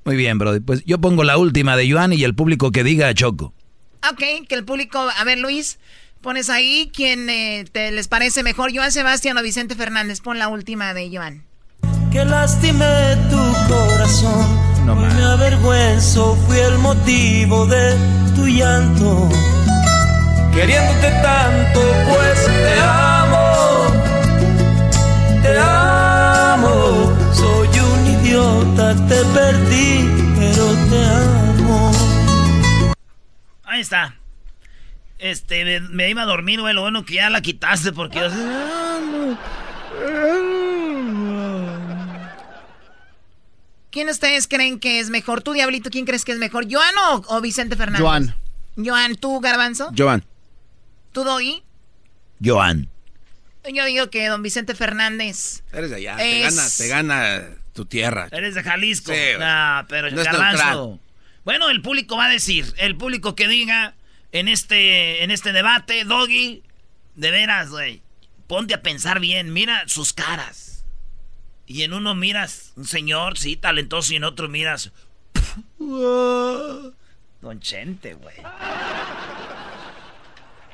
Muy bien, Brody. Pues yo pongo la última de Joan y el público que diga Choco. Ok, que el público... A ver, Luis, pones ahí quién eh, te les parece mejor, Joan Sebastián o Vicente Fernández. Pon la última de Joan. Que lastimé tu corazón. No Hoy me avergüenzo, fui el motivo de tu llanto. Queriéndote tanto, pues te amo. Te amo. Soy un idiota, te perdí, pero te amo. Ahí está. Este, me, me iba a dormir, güey. Lo bueno que ya la quitaste porque yo... ¿Quién ustedes creen que es mejor? Tú, Diablito, ¿quién crees que es mejor? ¿Joan o, o Vicente Fernández? Joan. Joan, ¿tú, Garbanzo? Joan. ¿Tú, Doggy? Joan. Yo digo que don Vicente Fernández. Eres de allá. Te gana, te gana tu tierra. Eres de Jalisco. Sí. Nah, pero No Garbanzo. neutral. Bueno, el público va a decir, el público que diga en este, en este debate, Doggy, de veras, güey, ponte a pensar bien, mira sus caras. Y en uno miras un señor, sí, talentoso, y en otro miras... Don Chente, güey.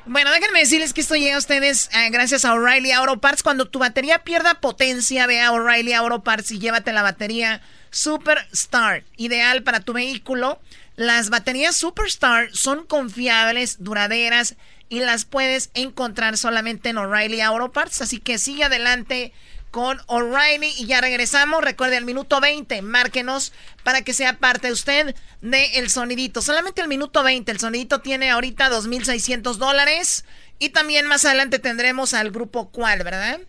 Bueno, déjenme decirles que esto llega a ustedes eh, gracias a O'Reilly Auto Parts. Cuando tu batería pierda potencia, ve a O'Reilly Auto Parts y llévate la batería Superstar, ideal para tu vehículo. Las baterías Superstar son confiables, duraderas y las puedes encontrar solamente en O'Reilly Auto Parts. Así que sigue adelante con O'Reilly y ya regresamos. Recuerde al minuto 20, márquenos para que sea parte usted del sonidito. Solamente el minuto 20, el sonidito tiene ahorita 2.600 dólares y también más adelante tendremos al grupo Cual, ¿verdad?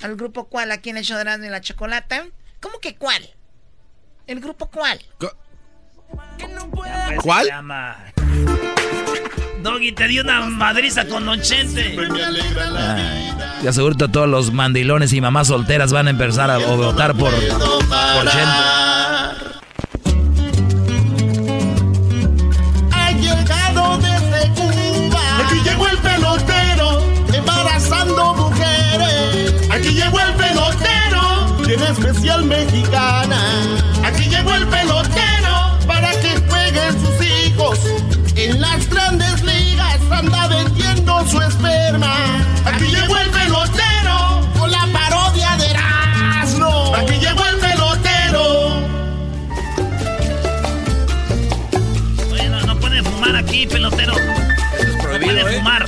Al grupo Cual aquí en el show de la Chocolata. ¿Cómo que cuál? ¿El grupo cuál? ¿Cuál? Doggy te dio una madriza con Don Chente. Ah, aseguro que todos los mandilones y mamás solteras van a empezar a votar por, por Chente. Aquí llegó el pelotero, embarazando mujeres. Aquí llegó el pelotero, tiene especial mexicana. Aquí llegó el pelotero aquí, pelotero. No puede ¿eh? fumar.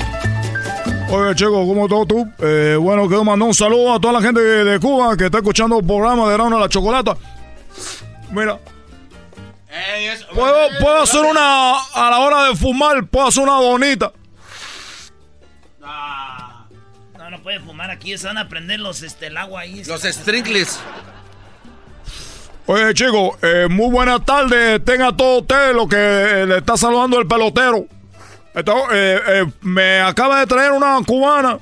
Oye, chico, ¿cómo estás tú? Eh, bueno, quiero mandar un saludo a toda la gente de, de Cuba que está escuchando el programa de Rano a la Chocolata. Mira. ¿Puedo, puedo hacer una, a la hora de fumar, puedo hacer una bonita. No, no puede fumar aquí. Se van a prender los, este, el agua ahí. Los sprinkles. Oye, chico, eh, muy buenas tardes. Tenga todo usted lo que eh, le está saludando el pelotero. Esto, eh, me acaba de traer una cubana.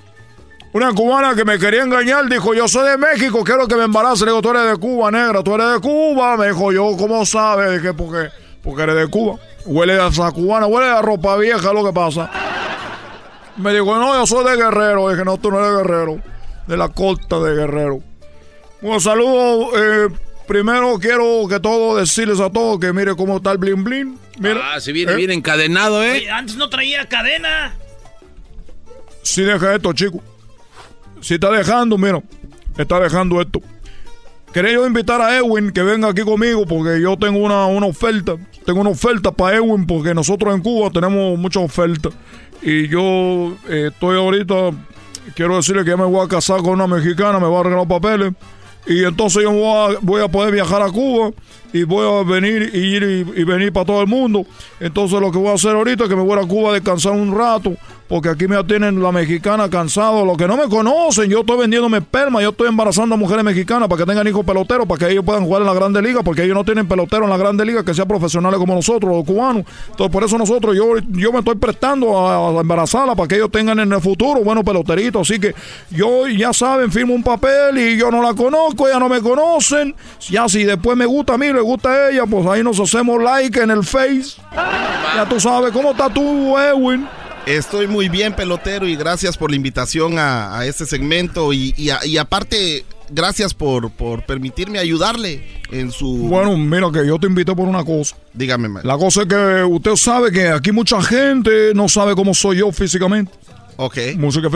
Una cubana que me quería engañar. Dijo, yo soy de México, quiero que me embarace. Le digo, tú eres de Cuba, negra, tú eres de Cuba. Me dijo, yo, ¿cómo sabes? Dije, porque, porque eres de Cuba. Huele a esa cubana, huele a ropa vieja, lo que pasa. Me dijo, no, yo soy de Guerrero. Dije, no, tú no eres Guerrero. De la costa de Guerrero. Un saludo. eh, primero quiero que todo decirles a todos que mire cómo está el blin blin. Mira, Ah, si viene ¿eh? bien encadenado, ¿eh? Oye, antes no traía cadena. Si deja esto, chico. Si está dejando, mira, está dejando esto. Quería yo invitar a Edwin que venga aquí conmigo porque yo tengo una, una oferta. Tengo una oferta para Edwin porque nosotros en Cuba tenemos muchas ofertas. Y yo eh, estoy ahorita, quiero decirle que ya me voy a casar con una mexicana, me va a arreglar los papeles. Y entonces yo voy a, voy a poder viajar a Cuba y voy a venir y ir y, venir para todo el mundo. Entonces lo que voy a hacer ahorita es que me voy a Cuba a descansar un rato, porque aquí me atienden la mexicana cansado. Los que no me conocen, yo estoy vendiéndome esperma, yo estoy embarazando a mujeres mexicanas para que tengan hijos peloteros, para que ellos puedan jugar en la Grande Liga, porque ellos no tienen peloteros en la Grande Liga que sean profesionales como nosotros, los cubanos. Entonces por eso nosotros, yo, yo me estoy prestando a, a embarazarla para que ellos tengan en el futuro buenos peloteritos. Así que yo, ya saben, firmo un papel y yo no la conozco, ella no me conocen. Ya si después me gusta a mí, le gusta a ella, pues ahí nos hacemos like en el Face. Ya tú sabes, ¿cómo estás tú, Edwin? Estoy muy bien, pelotero, y gracias por la invitación a, a este segmento. Y, y a- y aparte, gracias por, por permitirme ayudarle en su. Bueno, mira que yo te invité por una cosa. Dígame, ma- La cosa es que usted sabe que aquí mucha gente no sabe cómo soy yo físicamente. Ok. Música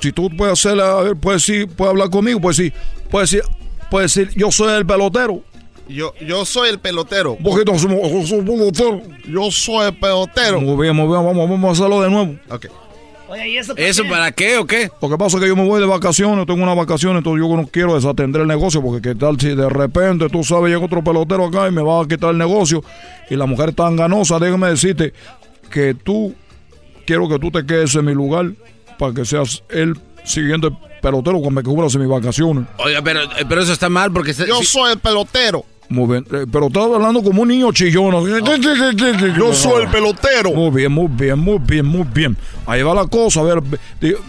Si tú puedes hacer, a ver, puedes decir, puedes hablar conmigo, puedes decir, puedes decir, puedes decir, yo soy el pelotero. Yo, yo soy el pelotero. Somos- somos pelotero. Yo soy el pelotero. Muy bien, muy bien, vamos, vamos a hacerlo de nuevo. Ok. Oye, ¿y eso, por ¿Eso qué? para qué o qué? Lo que pasa es que yo me voy de vacaciones, tengo unas vacaciones, entonces yo no quiero desatender el negocio, porque qué tal si de repente, tú sabes, llega otro pelotero acá y me va a quitar el negocio, y la mujer es tan ganosa, déjame decirte que tú, quiero que tú te quedes en mi lugar, para que seas el siguiente pelotero cuando me cubras en mis vacaciones. Oiga, pero, eh, pero eso está mal porque... se- Yo si- soy el pelotero. Muy bien, eh, pero estás hablando como un niño chillón. Yo soy el pelotero. Muy bien, muy bien, muy bien, muy bien. Ahí va la cosa. A ver,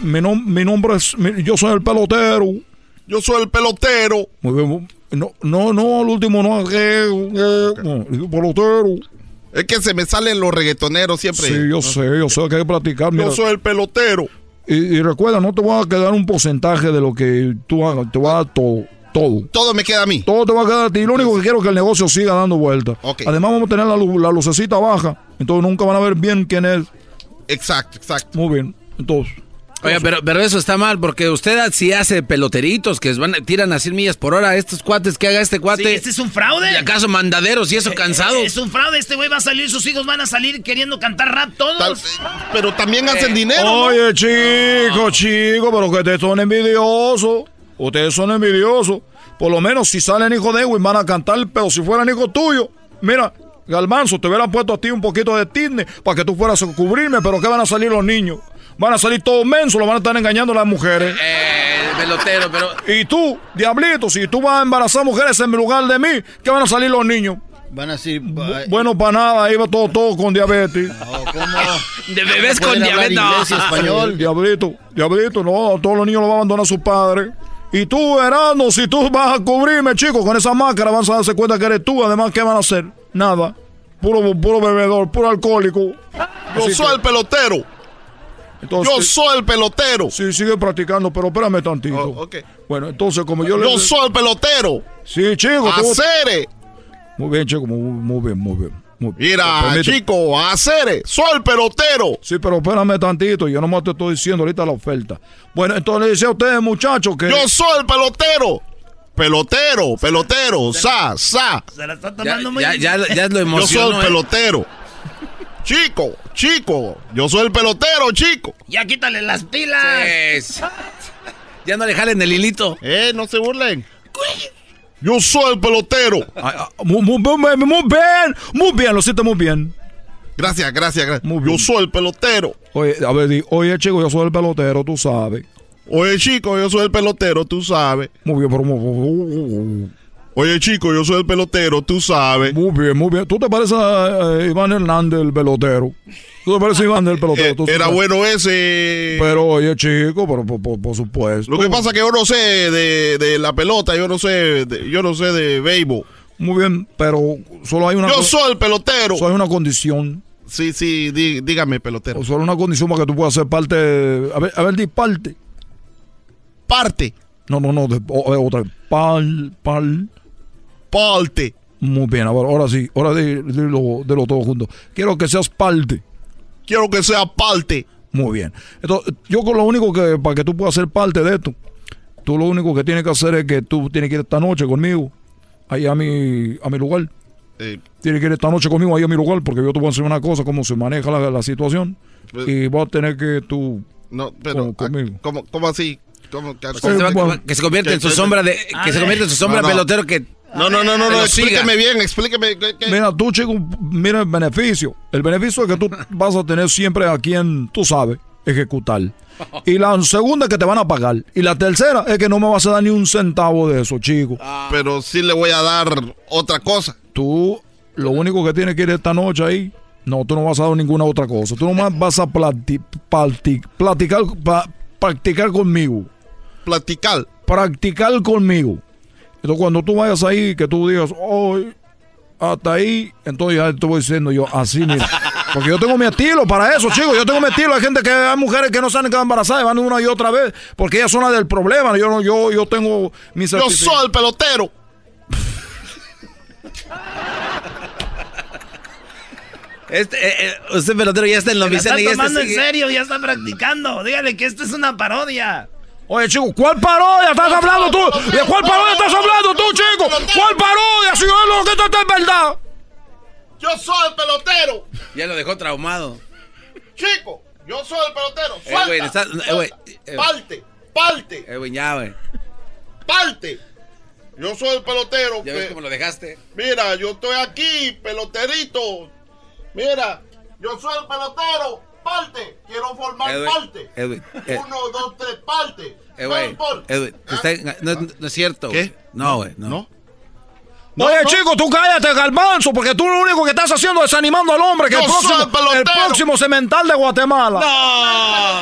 mi, nom- mi nombre es. mi- yo soy el pelotero. Yo soy el pelotero. Muy bien. muy- no, no, no, al último no. eh, eh, el pelotero. Es que se me salen los reggaetoneros siempre. Sí, yo sé, yo sé que hay que platicar. Mira. Yo soy el pelotero. Y, y recuerda, no te voy a quedar un porcentaje de lo que tú hagas. Te voy a dar todo. Todo. Todo me queda a mí. Todo te va a quedar a ti. Lo único que quiero es que el negocio siga dando vueltas. Ok. Además, vamos a tener la, la lucecita baja. Entonces nunca van a ver bien quién es. Exacto, exacto. Muy bien. Entonces. Oiga, pero, pero eso está mal porque usted sí hace peloteritos que van, tiran a 100 millas por hora. Estos cuates que haga este cuate... Sí, ¿Este es un fraude? ¿Y acaso mandaderos y eso cansados? Es un fraude. Este güey va a salir, sus hijos van a salir queriendo cantar rap todos. Pero también hacen Eh, dinero. ¿no? Oye, chico, chico, pero que ustedes son envidiosos. Ustedes son envidiosos. Por lo menos si salen hijos de Edwin van a cantar, pero si fueran hijos tuyos, mira, Galmanzo, te hubieran puesto a ti un poquito de Disney para que tú fueras a cubrirme, pero ¿qué van a salir los niños? Van a salir todos mensos, lo van a estar engañando las mujeres. Eh, pelotero, pero... Y tú, diablito, si tú vas a embarazar mujeres en lugar de mí, ¿qué van a salir los niños? Van a decir... Bueno, para nada, iba todo, todo con diabetes. De bebés con diabetes. no. Sí, diablito, diablito, no, todos los niños lo van a abandonar a sus padres. Y tú, Erasmo, si tú vas a cubrirme, chicos, con esa máscara, van a darse cuenta que eres tú. Además, ¿qué van a hacer? Nada. Puro, puro bebedor, puro alcohólico. Yo soy el pelotero. yo soy el pelotero. Sí, sigue practicando, pero espérame tantito. Oh. Bueno, entonces, como yo le. Yo soy el pelotero. Sí, chico. tú- Acere. Muy bien, chico, muy, muy bien, muy bien. Mira, chico, acere. Soy el pelotero. Sí, pero espérame tantito, yo nomás te estoy diciendo ahorita la oferta. Bueno, entonces le decía a ustedes, muchachos, que... Yo soy el pelotero. Pelotero, pelotero, sa, sa. Se la está Ya, tomando muy ya, ya, ya lo Yo emocionó. soy el ¿eh? pelotero. Chico, chico, yo soy el pelotero, chico. Ya quítale las pilas. Ya no le jalen el hilito. Eh, no se burlen. Yo soy el pelotero. Ay, ah, Muy, muy, muy, bien, muy bien, lo hiciste muy bien. Gracias, gracias, gracias. Muy bien. Yo soy el pelotero. Oye, a ver, di, oye, chico, yo soy el pelotero, tú sabes. Oye, chico, yo soy el pelotero, tú sabes. Muy bien, pero muy, Oye, chico, yo soy el pelotero, tú sabes. muy bien, muy bien. ¿Tú te pareces a eh, Iván Hernández, el pelotero? ¿Tú te pareces a Iván el pelotero? Eh, Tú era sabes. bueno ese. Pero, oye, chico, pero por, por- por supuesto. Lo que pasa es que yo no sé de, de la pelota, yo no sé, de- yo no sé de béisbol. Muy bien, pero solo hay una... Yo soy el pelotero. Solo hay una condición. Sí, sí, di- dígame, pelotero. O solo una condición para que tú puedas ser parte... A ver, a ver, di parte. Parte. No, no, no, de, o- otra vez. Pal, pal. Parte. Muy bien, ahora, ahora sí, ahora de, de lo, de lo todo junto. Quiero que seas parte. Quiero que sea parte. Muy bien. Entonces, yo con lo único que, para que tú puedas ser parte de esto, tú lo único que tienes que hacer es que tú tienes que ir esta noche conmigo, ahí a mi, a mi lugar. Eh, Tienes que ir esta noche conmigo ahí a mi lugar, porque yo te voy a enseñar una cosa, cómo se maneja la, la situación. Pues- y vas a tener que tú... no, pero Con- conmigo. ¿cómo, cómo así? ¿Cómo que- se va- que se convierte en su que- sombra de que se convierte en su sombra No, no. pelotero que No, no, no, no, no, explíqueme bien, explíqueme. Mira, tú, chico, mira el beneficio. El beneficio es que tú vas a tener siempre a quien, tú sabes, ejecutar. Y la segunda es que te van a pagar. Y la tercera es que no me vas a dar ni un centavo de eso, chico. Pero sí le voy a dar otra cosa. Tú, lo único que tienes que ir esta noche ahí, no, tú no vas a dar ninguna otra cosa. Tú nomás vas a plati- plati- platicar, pa- practicar conmigo. Platicar. Practicar conmigo. Entonces, cuando tú vayas ahí, que tú digas, hoy, hasta ahí, entonces ya te voy diciendo yo, así, mira. Porque yo tengo mi estilo para eso, chicos. Yo tengo mi estilo. Hay gente que, hay mujeres que no saben que embarazadas y van una y otra vez, porque ellas son las del problema. Yo, no, yo, yo tengo mi Yo soy el pelotero. este eh, eh, usted pelotero ya está en la está oficina y este tomando en serio, ya está practicando. Dígale que esto es una parodia. Oye, chico, ¿cuál parodia estás hablando tú? ¿De cuál parodia estás hablando tú, chico? ¿Cuál parodia? Si yo lo que esto es verdad. Yo soy el pelotero. ya lo dejó traumado. Chico, yo soy el pelotero. Eh, güey, Suelta, está- eh, güey, eh. Parte, parte, Eh, güey, ya, güey. parte. Yo soy el pelotero. Ya ves cómo lo dejaste. Mira, yo estoy aquí, peloterito. Mira, yo soy el pelotero. Parte. Quiero formar parte. güey, eh. Uno, dos, tres, parte. Eh, güey, eh, güey, te está- no, no es cierto. ¿Qué? güey. No, güey, no. ¿No? Oye, no. chico, tú cállate, Galbanzo, porque tú lo único que estás haciendo es desanimando al hombre, que Yo el próximo, el próximo cemental de Guatemala.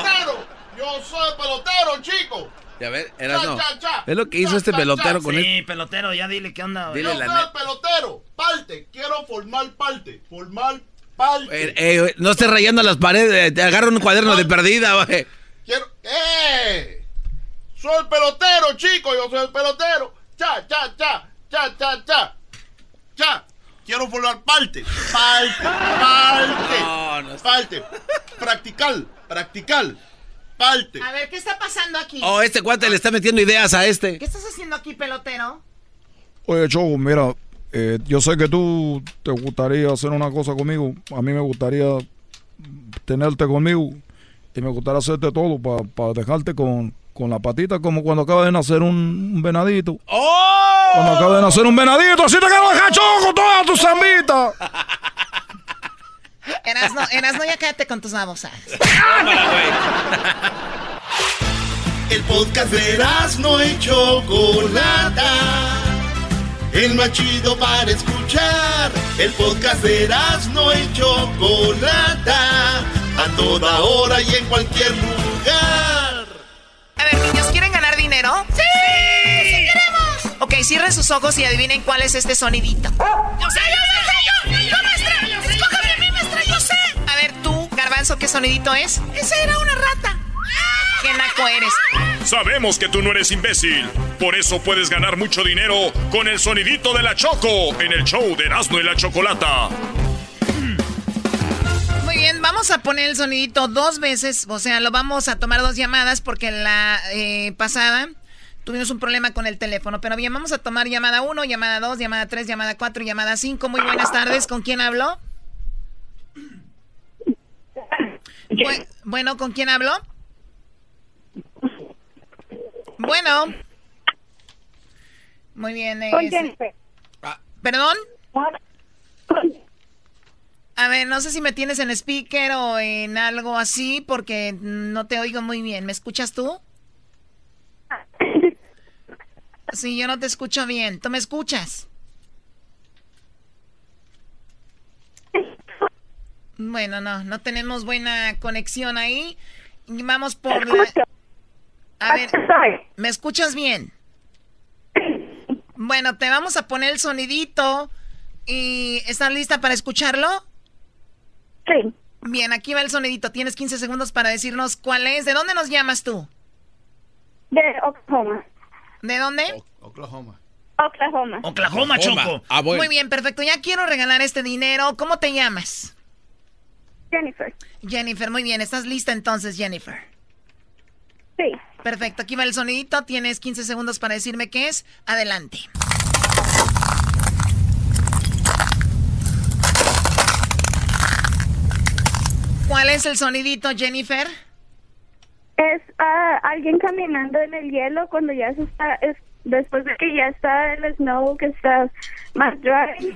Pelotero. Yo soy el pelotero, chico. Ya ves, eras no. Cha, cha, cha. Es lo que hizo Cha, este cha, pelotero cha. con él. Sí, pelotero, ya dile qué onda. güey. Dile Yo la soy pelotero. Parte. Quiero formar parte. Formar parte. Eh, eh, no estés rayando las paredes, te agarra un cuaderno de perdida, güey. Quiero. ¡Eh! Soy el pelotero, chico. Yo soy el pelotero. Cha, cha, cha. Cha, cha, cha. Cha. Quiero formar parte. Parte. Parte. No, no. Parte. Practicar. Practicar. Parte. A ver, ¿qué está pasando aquí? Oh, este cuate le está metiendo ideas a este. ¿Qué estás haciendo aquí, pelotero? Oye, Choco, mira, eh, yo sé que tú te gustaría hacer una cosa conmigo. A mí me gustaría tenerte conmigo y me gustaría hacerte todo para dejarte con, con la patita como cuando acaba de nacer un, un venadito. ¡Oh! Cuando acaba de nacer un venadito, así te quiero dejar, Choco, todas tus zambitas. Erasno, Erasno, ya cállate con tus babosas. El podcast de no y Chocolata. El más chido para escuchar. El podcast de no y Chocolata. A toda hora y en cualquier lugar. A ver, niños, ¿quieren ganar dinero? ¡Sí! ¡Sí queremos! Ok, cierren sus ojos y adivinen cuál es este sonidito. ¡Yo sé, yo sé, yo! ¡Yo, maestra! ¡Escójame a mí, maestra! ¡Yo sé! A ver, tú, Garbanzo, ¿qué sonidito es? Esa era una rata. ¿Qué naco eres? Sabemos que tú no eres imbécil. Por eso puedes ganar mucho dinero con el sonidito de la Choco en el show de Erasmo y la Chocolata. Bien, vamos a poner el sonidito dos veces. O sea, lo vamos a tomar dos llamadas porque la eh, pasada tuvimos un problema con el teléfono. Pero bien, vamos a tomar llamada 1, llamada 2, llamada 3, llamada 4, llamada 5. Muy buenas tardes. ¿Con quién hablo? bueno, ¿con quién hablo? Bueno. Muy bien. Ah, ¿Perdón? A ver, no sé si me tienes en speaker o en algo así porque no te oigo muy bien. ¿Me escuchas tú? Sí, yo no te escucho bien. ¿Tú me escuchas? Bueno, no, no tenemos buena conexión ahí. Vamos por la... A ver, ¿me escuchas bien? Bueno, te vamos a poner el sonidito. ¿Y estás lista para escucharlo? Sí. Bien, aquí va el sonidito. Tienes 15 segundos para decirnos cuál es. ¿De dónde nos llamas tú? De Oklahoma. ¿De dónde? Oklahoma. Oklahoma. Oklahoma, Choco. Ah, Muy bien, perfecto. Ya quiero regalar este dinero. ¿Cómo te llamas? Jennifer. Jennifer, muy bien. ¿Estás lista entonces, Jennifer? Sí. Perfecto, aquí va el sonidito. Tienes 15 segundos para decirme qué es. Adelante. ¿Cuál es el sonidito, Jennifer? Es ah, alguien caminando en el hielo cuando ya se está, es, después de que ya está el snow, que está más dry,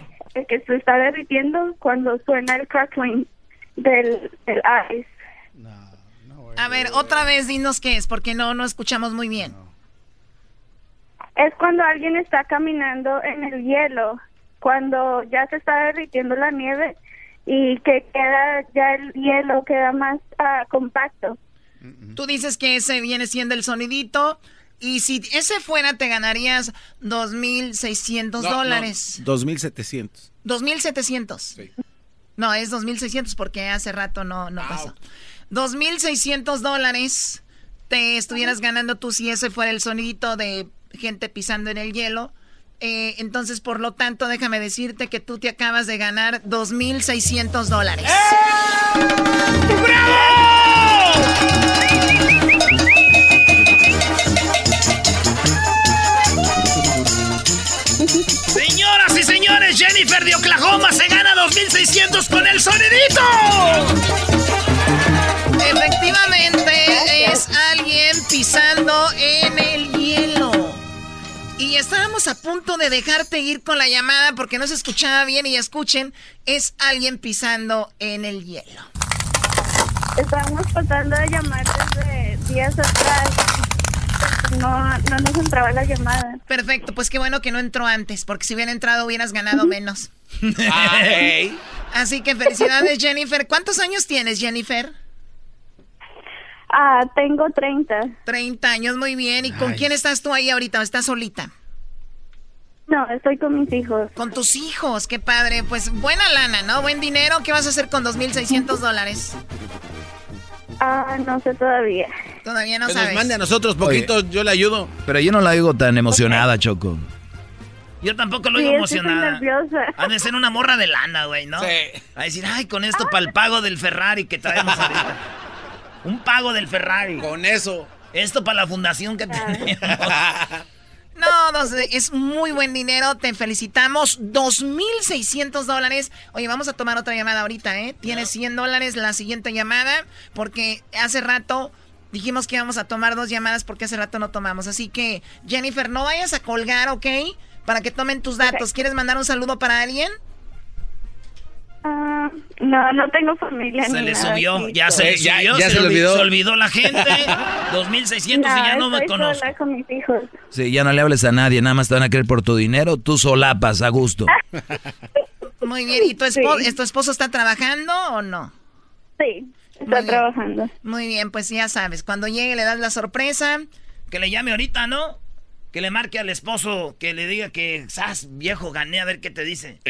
que se está derritiendo cuando suena el crackling del, del ice. A ver, otra vez dinos qué es, porque no, no escuchamos muy bien. Es cuando alguien está caminando en el hielo, cuando ya se está derritiendo la nieve y que queda ya el hielo queda más ah, compacto. Tú dices que ese viene siendo el sonidito. Y si ese fuera, te ganarías 2.600 dólares. 2.700. 2.700. Sí. No, es 2.600 porque hace rato no, no pasó. 2.600 dólares te estuvieras ganando tú si ese fuera el sonidito de gente pisando en el hielo. Eh, entonces, por lo tanto, déjame decirte que tú te acabas de ganar 2.600 dólares. Señoras y señores, Jennifer de Oklahoma se gana 2.600 con el sonidito. Estábamos a punto de dejarte ir con la llamada porque no se escuchaba bien y escuchen, es alguien pisando en el hielo. Estábamos tratando de llamar desde días atrás. No, no nos entraba la llamada. Perfecto, pues qué bueno que no entró antes, porque si hubiera entrado hubieras ganado menos. Así que felicidades, Jennifer. ¿Cuántos años tienes, Jennifer? Ah, tengo 30. 30 años, muy bien. ¿Y con quién estás tú ahí ahorita? ¿Estás solita? No, estoy con mis hijos. Con tus hijos, qué padre. Pues buena lana, ¿no? Buen dinero. ¿Qué vas a hacer con 2.600 dólares? Ah, no sé todavía. Todavía no Que sabes. nos mande a nosotros poquitos, yo le ayudo. Pero yo no la digo tan emocionada, Choco. Yo tampoco lo Sí, digo estoy emocionada. nerviosa. Ha de ser una morra de lana, güey, ¿no? Sí. A decir, ay, con esto para el pago del Ferrari que traemos ahorita. Un pago del Ferrari. Con eso. Esto para la fundación que tenemos. No, es muy buen dinero. Te felicitamos. 2.600 dólares. Oye, vamos a tomar otra llamada ahorita, ¿eh? Tienes 100 dólares la siguiente llamada porque hace rato dijimos que íbamos a tomar dos llamadas porque hace rato no tomamos. Así que, Jennifer, no vayas a colgar, ¿ok? Para que tomen tus datos. ¿Quieres mandar un saludo para alguien? Ah, no, no tengo familia. Se ni le nada subió, ya se le Ya- subió, ya se, se le olvidó. olvidó. se olvidó la gente. 2600 y ya no me conozco. sola con mis hijos. Sí, ya no le hables a nadie, nada más te van a querer por tu dinero, tú solapas a gusto. Muy bien. ¿Y tu, esposo, tu esposo está trabajando o no? Sí, está trabajando. Muy bien, pues ya sabes, cuando llegue le das la sorpresa. Que le llame ahorita, ¿no? Que le marque al esposo, que le diga que, ¡sas, viejo, gané, a ver qué te dice!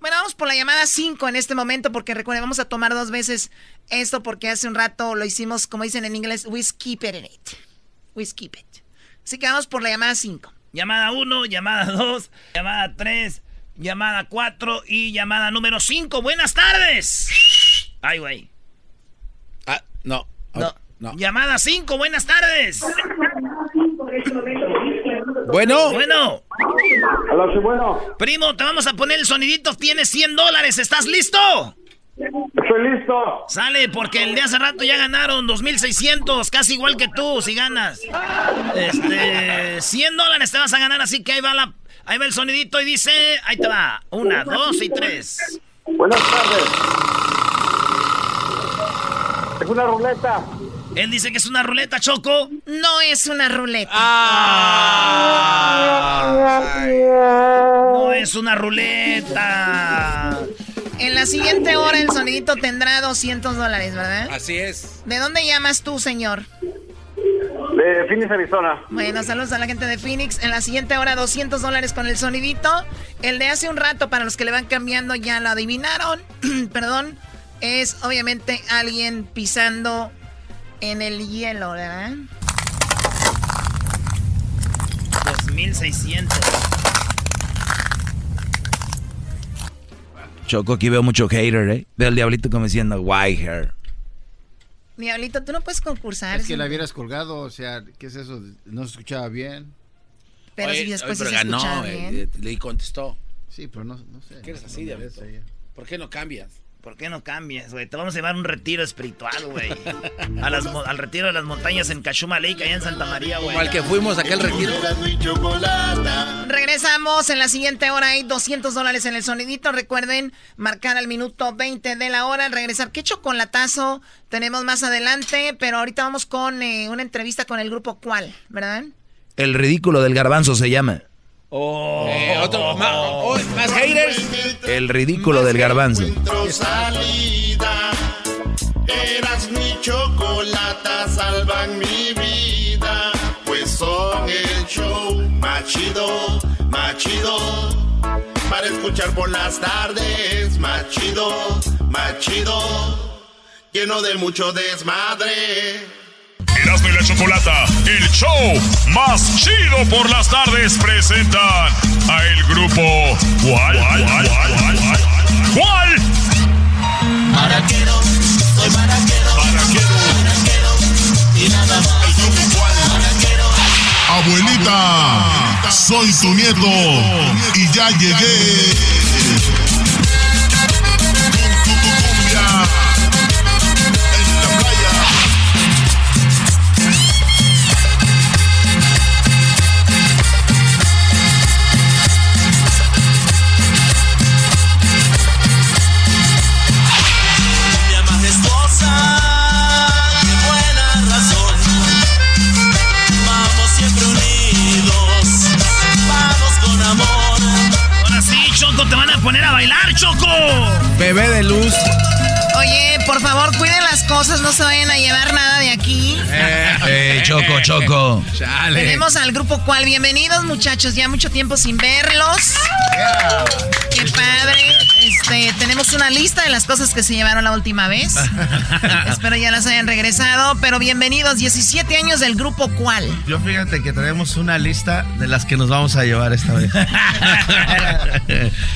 Bueno, vamos por la llamada 5 en este momento, porque recuerden, vamos a tomar dos veces esto, porque hace un rato lo hicimos, como dicen en inglés, we skip it in it. We skip it. Así que vamos por la llamada 5. Llamada 1, llamada 2, llamada 3, llamada 4 y llamada número 5. ¡Buenas tardes! Ay, güey. Ah, no. No. no. Llamada 5, buenas tardes. Bueno. Bueno. Hola, sí, bueno. Primo, te vamos a poner el sonidito. Tienes 100 dólares. ¿Estás listo? Estoy listo. Sale, porque el de hace rato ya ganaron 2.600, casi igual que tú, si ganas. Este, 100 dólares te vas a ganar, así que ahí va, la, ahí va el sonidito y dice, ahí te va, una, dos y tres. Buenas tardes. Es una ruleta. Él dice que es una ruleta, Choco. No es una ruleta. no es una ruleta. En la siguiente hora el sonidito tendrá 200 dólares, ¿verdad? Así es. ¿De dónde llamas tú, señor? De Phoenix, Arizona. Bueno, saludos a la gente de Phoenix. En la siguiente hora 200 dólares con el sonidito. El de hace un rato, para los que le van cambiando, ya lo adivinaron. Perdón. Es obviamente alguien pisando en el hielo, ¿verdad? 2600. Choco, aquí veo mucho hater, ¿eh? Veo al diablito como diciendo, why hair. Diablito, tú no puedes concursar. Es que la hubieras colgado, o sea, ¿qué es eso? No se escuchaba bien. Pero si después pero se ganó, escuchaba eh, bien. le contestó. Sí, pero no, no sé. ¿Qué eres no así, diablito? ¿Por qué no cambias? ¿Por qué no cambias, güey? Te vamos a llevar un retiro espiritual, güey. A las mo- al retiro de las montañas en Cachuma Lake, allá en Santa María, güey. Como al que fuimos a aquel retiro. Regresamos en la siguiente hora. Hay 200 dólares en el sonidito. Recuerden marcar al minuto 20 de la hora. Al regresar, ¿qué chocolatazo tenemos más adelante? Pero ahorita vamos con eh, una entrevista con el grupo ¿Cuál? ¿Verdad? El ridículo del garbanzo se llama. Eh, otro, ma- oh, más haters. El ridículo del garbanzo. Salida. Eras mi chocolata, salvan mi vida. Pues son el show más chido, más chido. Para escuchar por las tardes, más chido, más chido. Lleno de mucho desmadre. Erasmo y la Chocolata, el show más chido por las tardes, presentan a el grupo ¿Cuál? ¿Cuál? ¿Cuál? ¿Cuál? ¿Cuál? Maraquero, soy maraquero. Maraquero, maraquero. Y nada más. El grupo cual. Abuelita, soy tu nieto y ya llegué. Bebé de luz. Oye, por favor, cuiden las cosas. No se vayan a llevar nada de aquí. Eh, Choco, Choco. Chale. Tenemos al grupo ¿Cuál? Bienvenidos, muchachos. Ya mucho tiempo sin verlos. Qué padre. Este, tenemos una lista de las cosas que se llevaron la última vez. Espero ya las hayan regresado. Pero bienvenidos, 17 años del grupo ¿Cuál? Yo fíjate que traemos una lista de las que nos vamos a llevar esta vez.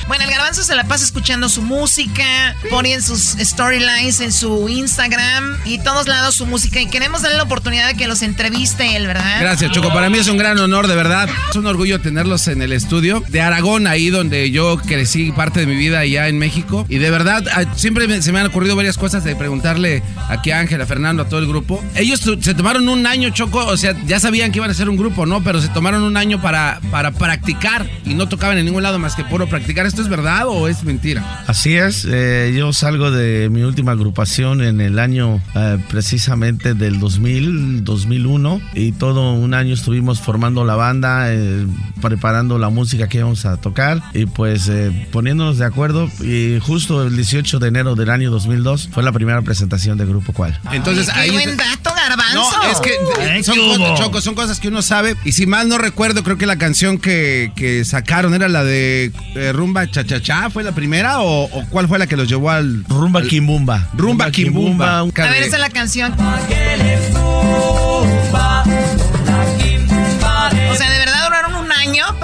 Bueno, el garbanzo se la pasa escuchando su música, ponen sus storylines en su Instagram y todos lados su música. Y queremos darle la oportunidad de que los entreviste él, ¿verdad? Gracias, Choco. Para mí es un gran honor, de verdad. Es un orgullo tenerlos en el estudio de Aragón, ahí donde yo crecí parte de mi vida allá en México. Y de verdad, ah, siempre se me han ocurrido varias cosas de preguntarle aquí a Ángel, a Fernando, a todo el grupo. Ellos se tomaron un año, Choco, o sea, ya sabían que iban a ser un grupo, ¿no? Pero se tomaron un año para, para practicar y no tocaban en ningún lado más que puro practicar. ¿Esto es verdad o es mentira? Así es, eh, yo salgo de mi última agrupación en el año eh, precisamente del 2000, 2001 y todo un año estuvimos formando la banda, eh, preparando la música que íbamos a tocar y pues poniéndonos de acuerdo y justo el 18 de enero del año 2002 fue la primera presentación de Grupo Cual. Entonces Qué ahí. buen dato, garbanzo. No, es que eh, son, cosas, Choco, son cosas que uno sabe. Y si mal no recuerdo, creo que la canción que, que sacaron era la de eh, Rumba Cha ¿Fue la primera o, cuál fue la que los llevó al. Rumba Kimbumba. Rumba, Kimbumba. A ver, esa es la canción.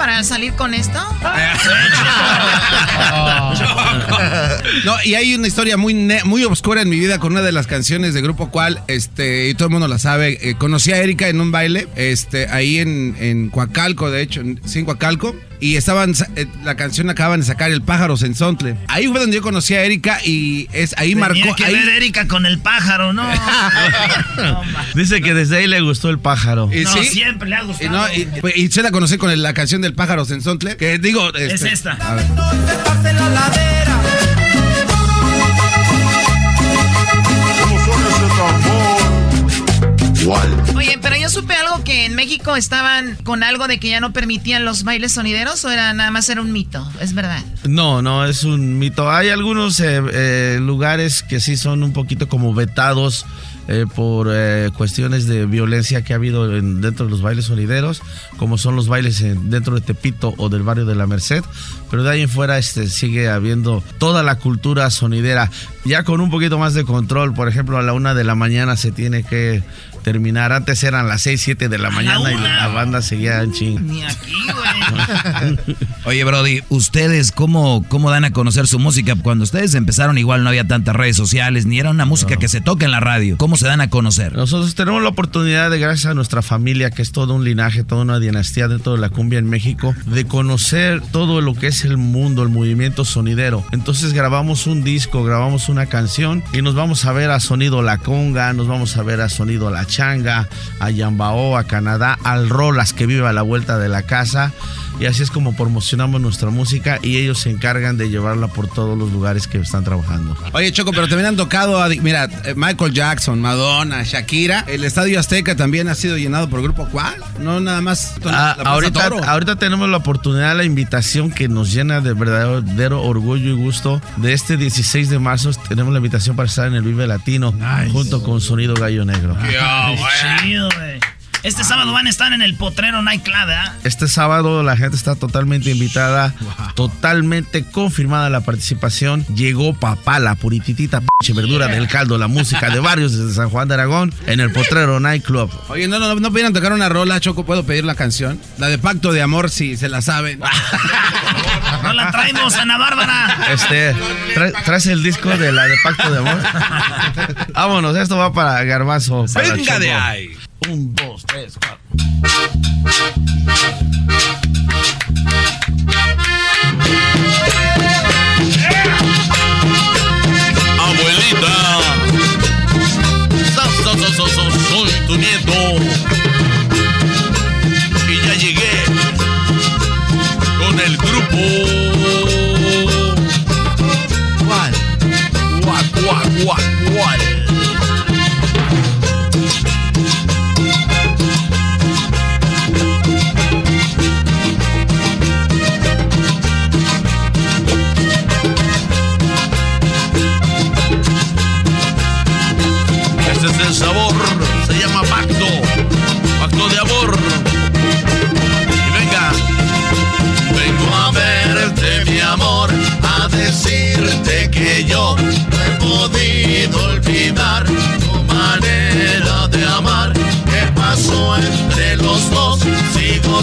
Para salir con esto? no, y hay una historia muy, muy oscura en mi vida con una de las canciones de Grupo Cual, este, y todo el mundo la sabe. Eh, conocí a Erika en un baile, este, ahí en, en Coacalco, de hecho, sí, en Coacalco y estaban eh, la canción acaban de sacar el pájaro Sensontle. Ahí fue donde yo conocí a Erika y es ahí marcó que ahí... ver Erika con el pájaro, no. Dice que desde ahí le gustó el pájaro. Y no, siempre le ha gustado. Y, se la conocí con la canción del pájaro Sensontle, que digo, es este, esta. A ver. Oye, pero México estaban con algo de que ya no permitían los bailes sonideros o era nada más era un mito, es verdad. No, no es un mito. Hay algunos eh, eh, lugares que sí son un poquito como vetados eh, por cuestiones de violencia que ha habido dentro de los bailes sonideros, como son los bailes dentro de Tepito o del barrio de la Merced, pero de ahí en fuera este, sigue habiendo toda la cultura sonidera, ya con un poquito más de control, por ejemplo a la una de la mañana se tiene que terminar. Antes eran las 6, 7 de la mañana y la banda seguía en ching. Ni aquí, güey. Oye, Brody, ¿ustedes cómo, cómo dan a conocer su música? Cuando ustedes empezaron igual no había tantas redes sociales, ni era una música que se toca en la radio. ¿Cómo se dan a conocer? Nosotros tenemos la oportunidad de, gracias a nuestra familia, que es todo un linaje, toda una dinastía dentro de la cumbia en México, de conocer todo lo que es el mundo, el movimiento sonidero. Entonces grabamos un disco, grabamos una canción y nos vamos a ver a Sonido La Conga, nos vamos a ver a Sonido La Changa, a Yambao, a Canadá, al Rolas que vive a la vuelta de la casa. Y así es como promocionamos nuestra música y ellos se encargan de llevarla por todos los lugares que están trabajando. Oye, Choco, pero también han tocado, a, mira, eh, Michael Jackson, Madonna, Shakira. El Estadio Azteca también ha sido llenado por Grupo Cual. No nada más. Ah, ahorita, ahorita tenemos la oportunidad, la invitación que nos llena de verdadero orgullo y gusto. De este 16 de marzo tenemos la invitación para estar en el Vive Latino junto con Sonido Gallo Negro. Este sábado van a estar en el Potrero Nightclub, ¿eh? Este sábado la gente está totalmente invitada, totalmente confirmada la participación. Llegó papá, la purititita pinche verdura del caldo, la música de varios desde San Juan de Aragón en el Potrero Nightclub. Oye, no, no, no pudieran tocar una rola, Choco, ¿puedo pedir la canción? La de Pacto de Amor, si se la saben. no la traemos, Ana Bárbara. Este, traes el disco de la de Pacto de Amor. Vámonos, esto va para Garbazo. Venga de ahí. Un, dos, tres, cuatro. Abuelita, soy tu nieto.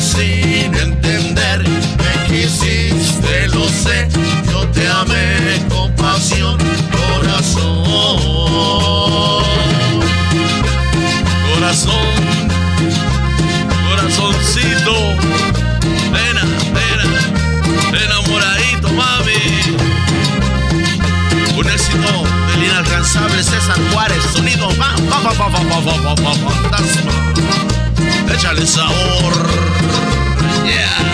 Sin entender. Me quisiste, lo sé, yo te amé con pasión, corazón corazón, corazoncito, pena, pena, enamoradito, mami. Un éxito del inalcanzable César Juárez, sonido, va, va, va, va, va, va, va, va, Échale sabor, yeah.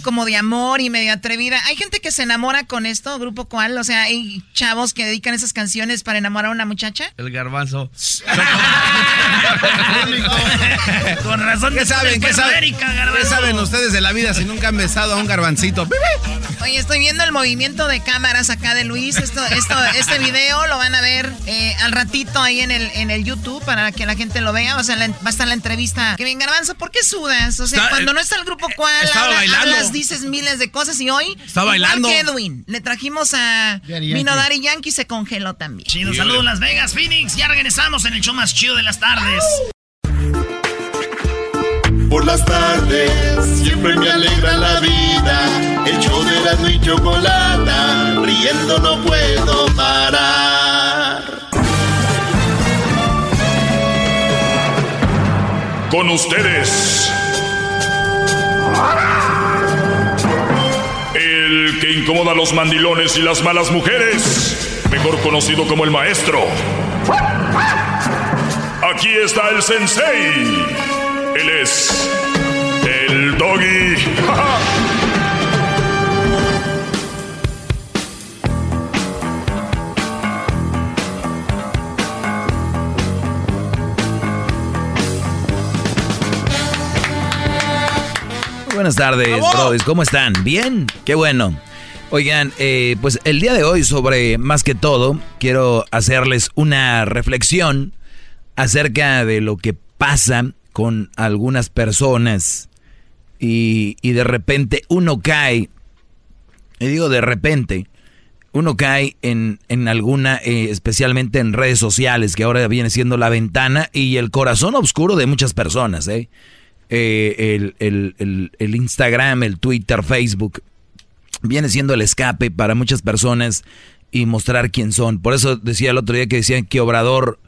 Como de amor y medio atrevida. ¿Hay gente que se enamora con esto, Grupo Cual? O sea, ¿hay chavos que dedican esas canciones para enamorar a una muchacha? El garbanzo. Con razón ¿Qué saben? ¿Qué saben? ¿Qué saben ustedes de la vida si nunca han besado a un garbancito? Oye, estoy viendo el movimiento de cámaras acá de Luis. Esto, esto, este video lo van a ver eh, al ratito ahí en el, en el YouTube para que la gente lo vea. O sea, la- va a estar la entrevista. Que bien, Garbanzo, ¿por qué sudas? O sea, Está- cuando no está el grupo cual, habla- bailando. hablas, dices miles de cosas y hoy. Está igual bailando. que Edwin, le trajimos a Vino Yankee. Daddy Yankee se congeló también. Chido, saludos Las Vegas, Phoenix. Ya regresamos en el show más chido de las tardes. Por las tardes siempre me alegra la vida. El show de la y chocolata, riendo no puedo parar. Con ustedes. El que incomoda a los mandilones y las malas mujeres. Mejor conocido como el maestro. Aquí está el sensei. Él es el doggy. Buenas tardes, brodis. ¿Cómo están? ¿Bien? Qué bueno. Oigan, eh, pues el día de hoy sobre más que todo quiero hacerles una reflexión acerca de lo que pasa con algunas personas y, y de repente uno cae, y digo de repente, uno cae en, en alguna, eh, especialmente en redes sociales, que ahora viene siendo la ventana y el corazón oscuro de muchas personas, ¿eh? Eh, el, el- el- el Instagram, el Twitter, Facebook, viene siendo el escape para muchas personas y mostrar quién son. Por eso decía el otro día que decían que Obrador,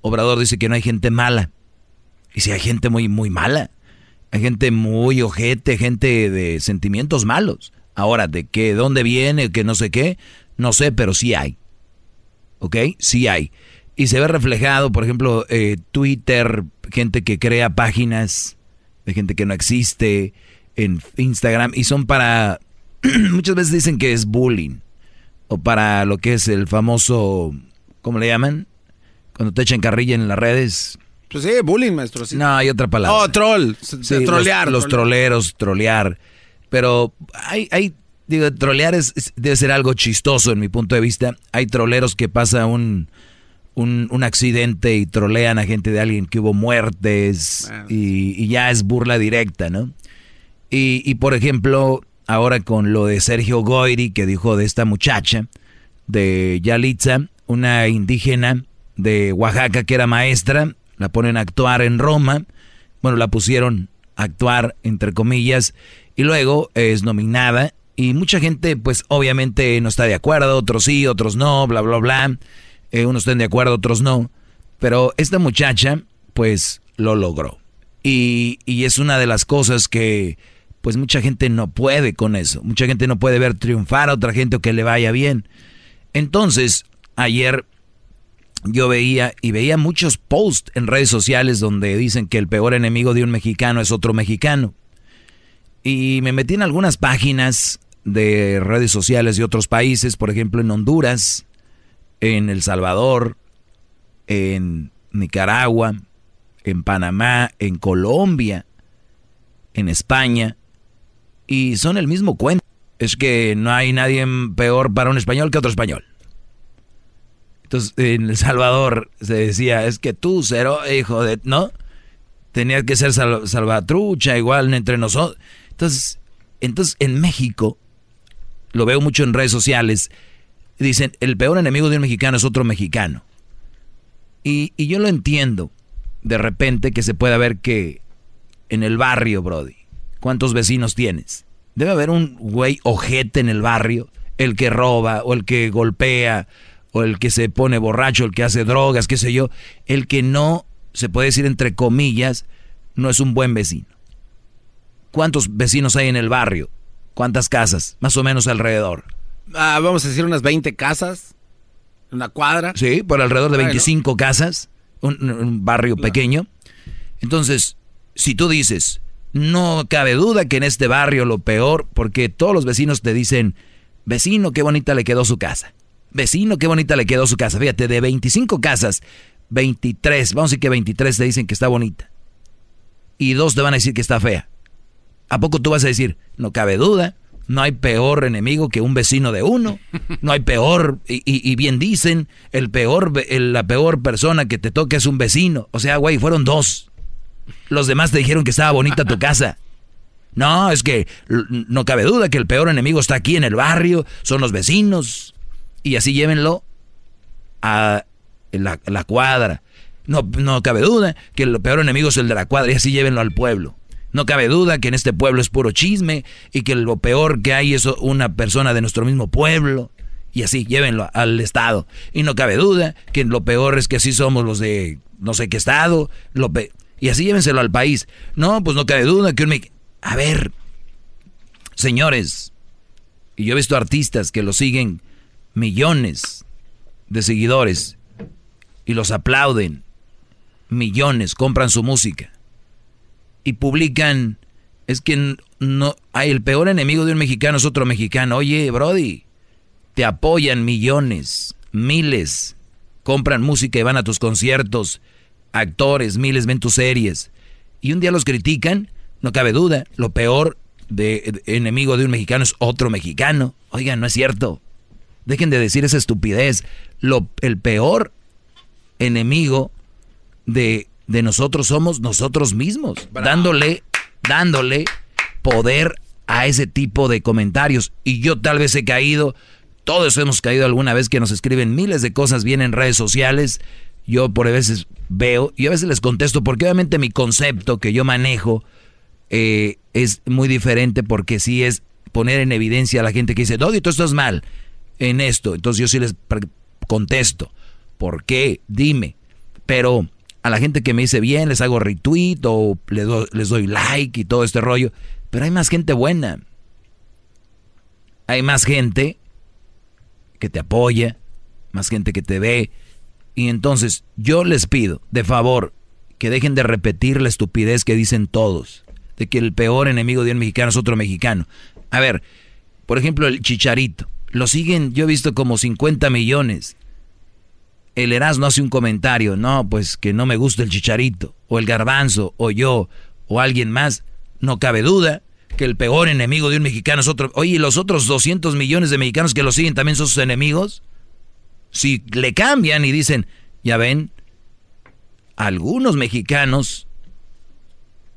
Obrador dice que no hay gente mala. Y si hay gente muy, muy mala. Hay gente muy ojete, gente de sentimientos malos. Ahora, de qué, dónde viene, que no sé qué, no sé, pero sí hay. ¿Ok? Sí hay. Y se ve reflejado, por ejemplo, eh, Twitter, gente que crea páginas de gente que no existe en Instagram y son para, muchas veces dicen que es bullying o para lo que es el famoso, ¿cómo le llaman? Cuando te echan carrilla en las redes. Pues sí, bullying, maestro. sí. No, hay otra palabra. Oh, troll. Sí, trolear. Los, los troleros, trolear. Pero hay, hay digo, trolear es, es- debe ser algo chistoso en mi punto de vista. Hay troleros que pasa un, un, un accidente y trolean a gente de alguien que hubo muertes y, y ya es burla directa, ¿no? Y, y, por ejemplo, ahora con lo de Sergio Goyri que dijo de esta muchacha, de Yalitza, una indígena de Oaxaca que era maestra, la ponen a actuar en Roma, bueno, la pusieron a actuar, entre comillas, y luego es nominada, y mucha gente, pues obviamente no está de acuerdo, otros sí, otros no, bla, bla, bla, Eh, unos están de acuerdo, otros no, pero esta muchacha, pues lo logró. Y, y es una de las cosas que, pues mucha gente no puede con eso, mucha gente no puede ver triunfar a otra gente o que le vaya bien. Entonces, ayer yo veía y veía muchos posts en redes sociales donde dicen que el peor enemigo de un mexicano es otro mexicano. Y me metí en algunas páginas de redes sociales de otros países, por ejemplo en Honduras, en El Salvador, en Nicaragua, en Panamá, en Colombia, en España, y son el mismo cuento. Es que no hay nadie peor para un español que otro español. Entonces, en El Salvador se decía, es que tú, cero, hijo de... ¿No? Tenías que ser sal- salvatrucha, igual entre nosotros. Entonces, entonces, en México, lo veo mucho en redes sociales, dicen, el peor enemigo de un mexicano es otro mexicano. Y, y yo lo entiendo, de repente, que se puede ver que en el barrio, Brody, ¿cuántos vecinos tienes? Debe haber un güey ojete en el barrio, el que roba o el que golpea o el que se pone borracho, el que hace drogas, qué sé yo, el que no, se puede decir entre comillas, no es un buen vecino. ¿Cuántos vecinos hay en el barrio? ¿Cuántas casas? Más o menos alrededor. Ah, vamos a decir unas 20 casas, una cuadra. Sí, por alrededor de 25 casas, un, barrio pequeño. Entonces, si tú dices, no cabe duda que en este barrio lo peor, porque todos los vecinos te dicen, vecino, qué bonita le quedó su casa. Vecino, qué bonita le quedó su casa. Fíjate, de 25 casas, 23, vamos a decir que 23 te dicen que está bonita. Y dos te van a decir que está fea. ¿A poco tú vas a decir, no cabe duda, no hay peor enemigo que un vecino de uno? No hay peor, y, bien dicen, el peor, la peor persona que te toca es un vecino. O sea, güey, fueron dos. Los demás te dijeron que estaba bonita tu casa. No, es que no cabe duda que el peor enemigo está aquí en el barrio, son los vecinos. Y así llévenlo a la, cuadra. No, no cabe duda que el peor enemigo es el de la cuadra y así llévenlo al pueblo. No cabe duda que en este pueblo es puro chisme y que lo peor que hay es una persona de nuestro mismo pueblo. Y así, llévenlo al Estado. Y no cabe duda que lo peor es que así somos los de no sé qué Estado. Y así llévenselo al país. No, pues no cabe duda que un... A ver, señores, y yo he visto artistas que lo siguen millones de seguidores y los aplauden. Millones compran su música y publican. Es que no hay el peor enemigo de un mexicano es otro mexicano. Oye, Brody, te apoyan millones, miles, compran música y van a tus conciertos actores, miles ven tus series, y un día los critican, no cabe duda, lo peor de, enemigo de un mexicano es otro mexicano. Oigan, no es cierto. Dejen de decir esa estupidez. Lo, el peor enemigo de, de nosotros somos nosotros mismos, dándole, dándole poder a ese tipo de comentarios. Y yo tal vez he caído, todos hemos caído alguna vez que nos escriben miles de cosas bien en redes sociales yo por veces veo y a veces les contesto porque obviamente mi concepto que yo manejo eh, es muy diferente porque sí es poner en evidencia a la gente que dice, Doggy, tú estás mal en esto. Entonces yo sí les contesto, ¿por qué? Dime. Pero a la gente que me dice bien, les hago retweet o les, les doy like y todo este rollo. Pero hay más gente buena. Hay más gente que te apoya, más gente que te ve, y entonces yo les pido, de favor, que dejen de repetir la estupidez que dicen todos, de que el peor enemigo de un mexicano es otro mexicano. A ver, por ejemplo, el chicharito. Lo siguen, yo he visto como 50 millones. El Erasmo hace un comentario, no, pues que no me gusta el chicharito, o el garbanzo, o yo, o alguien más. No cabe duda que el peor enemigo de un mexicano es otro. Oye, ¿y los otros 200 millones de mexicanos que lo siguen también son sus enemigos? Si le cambian y dicen, ya ven, algunos mexicanos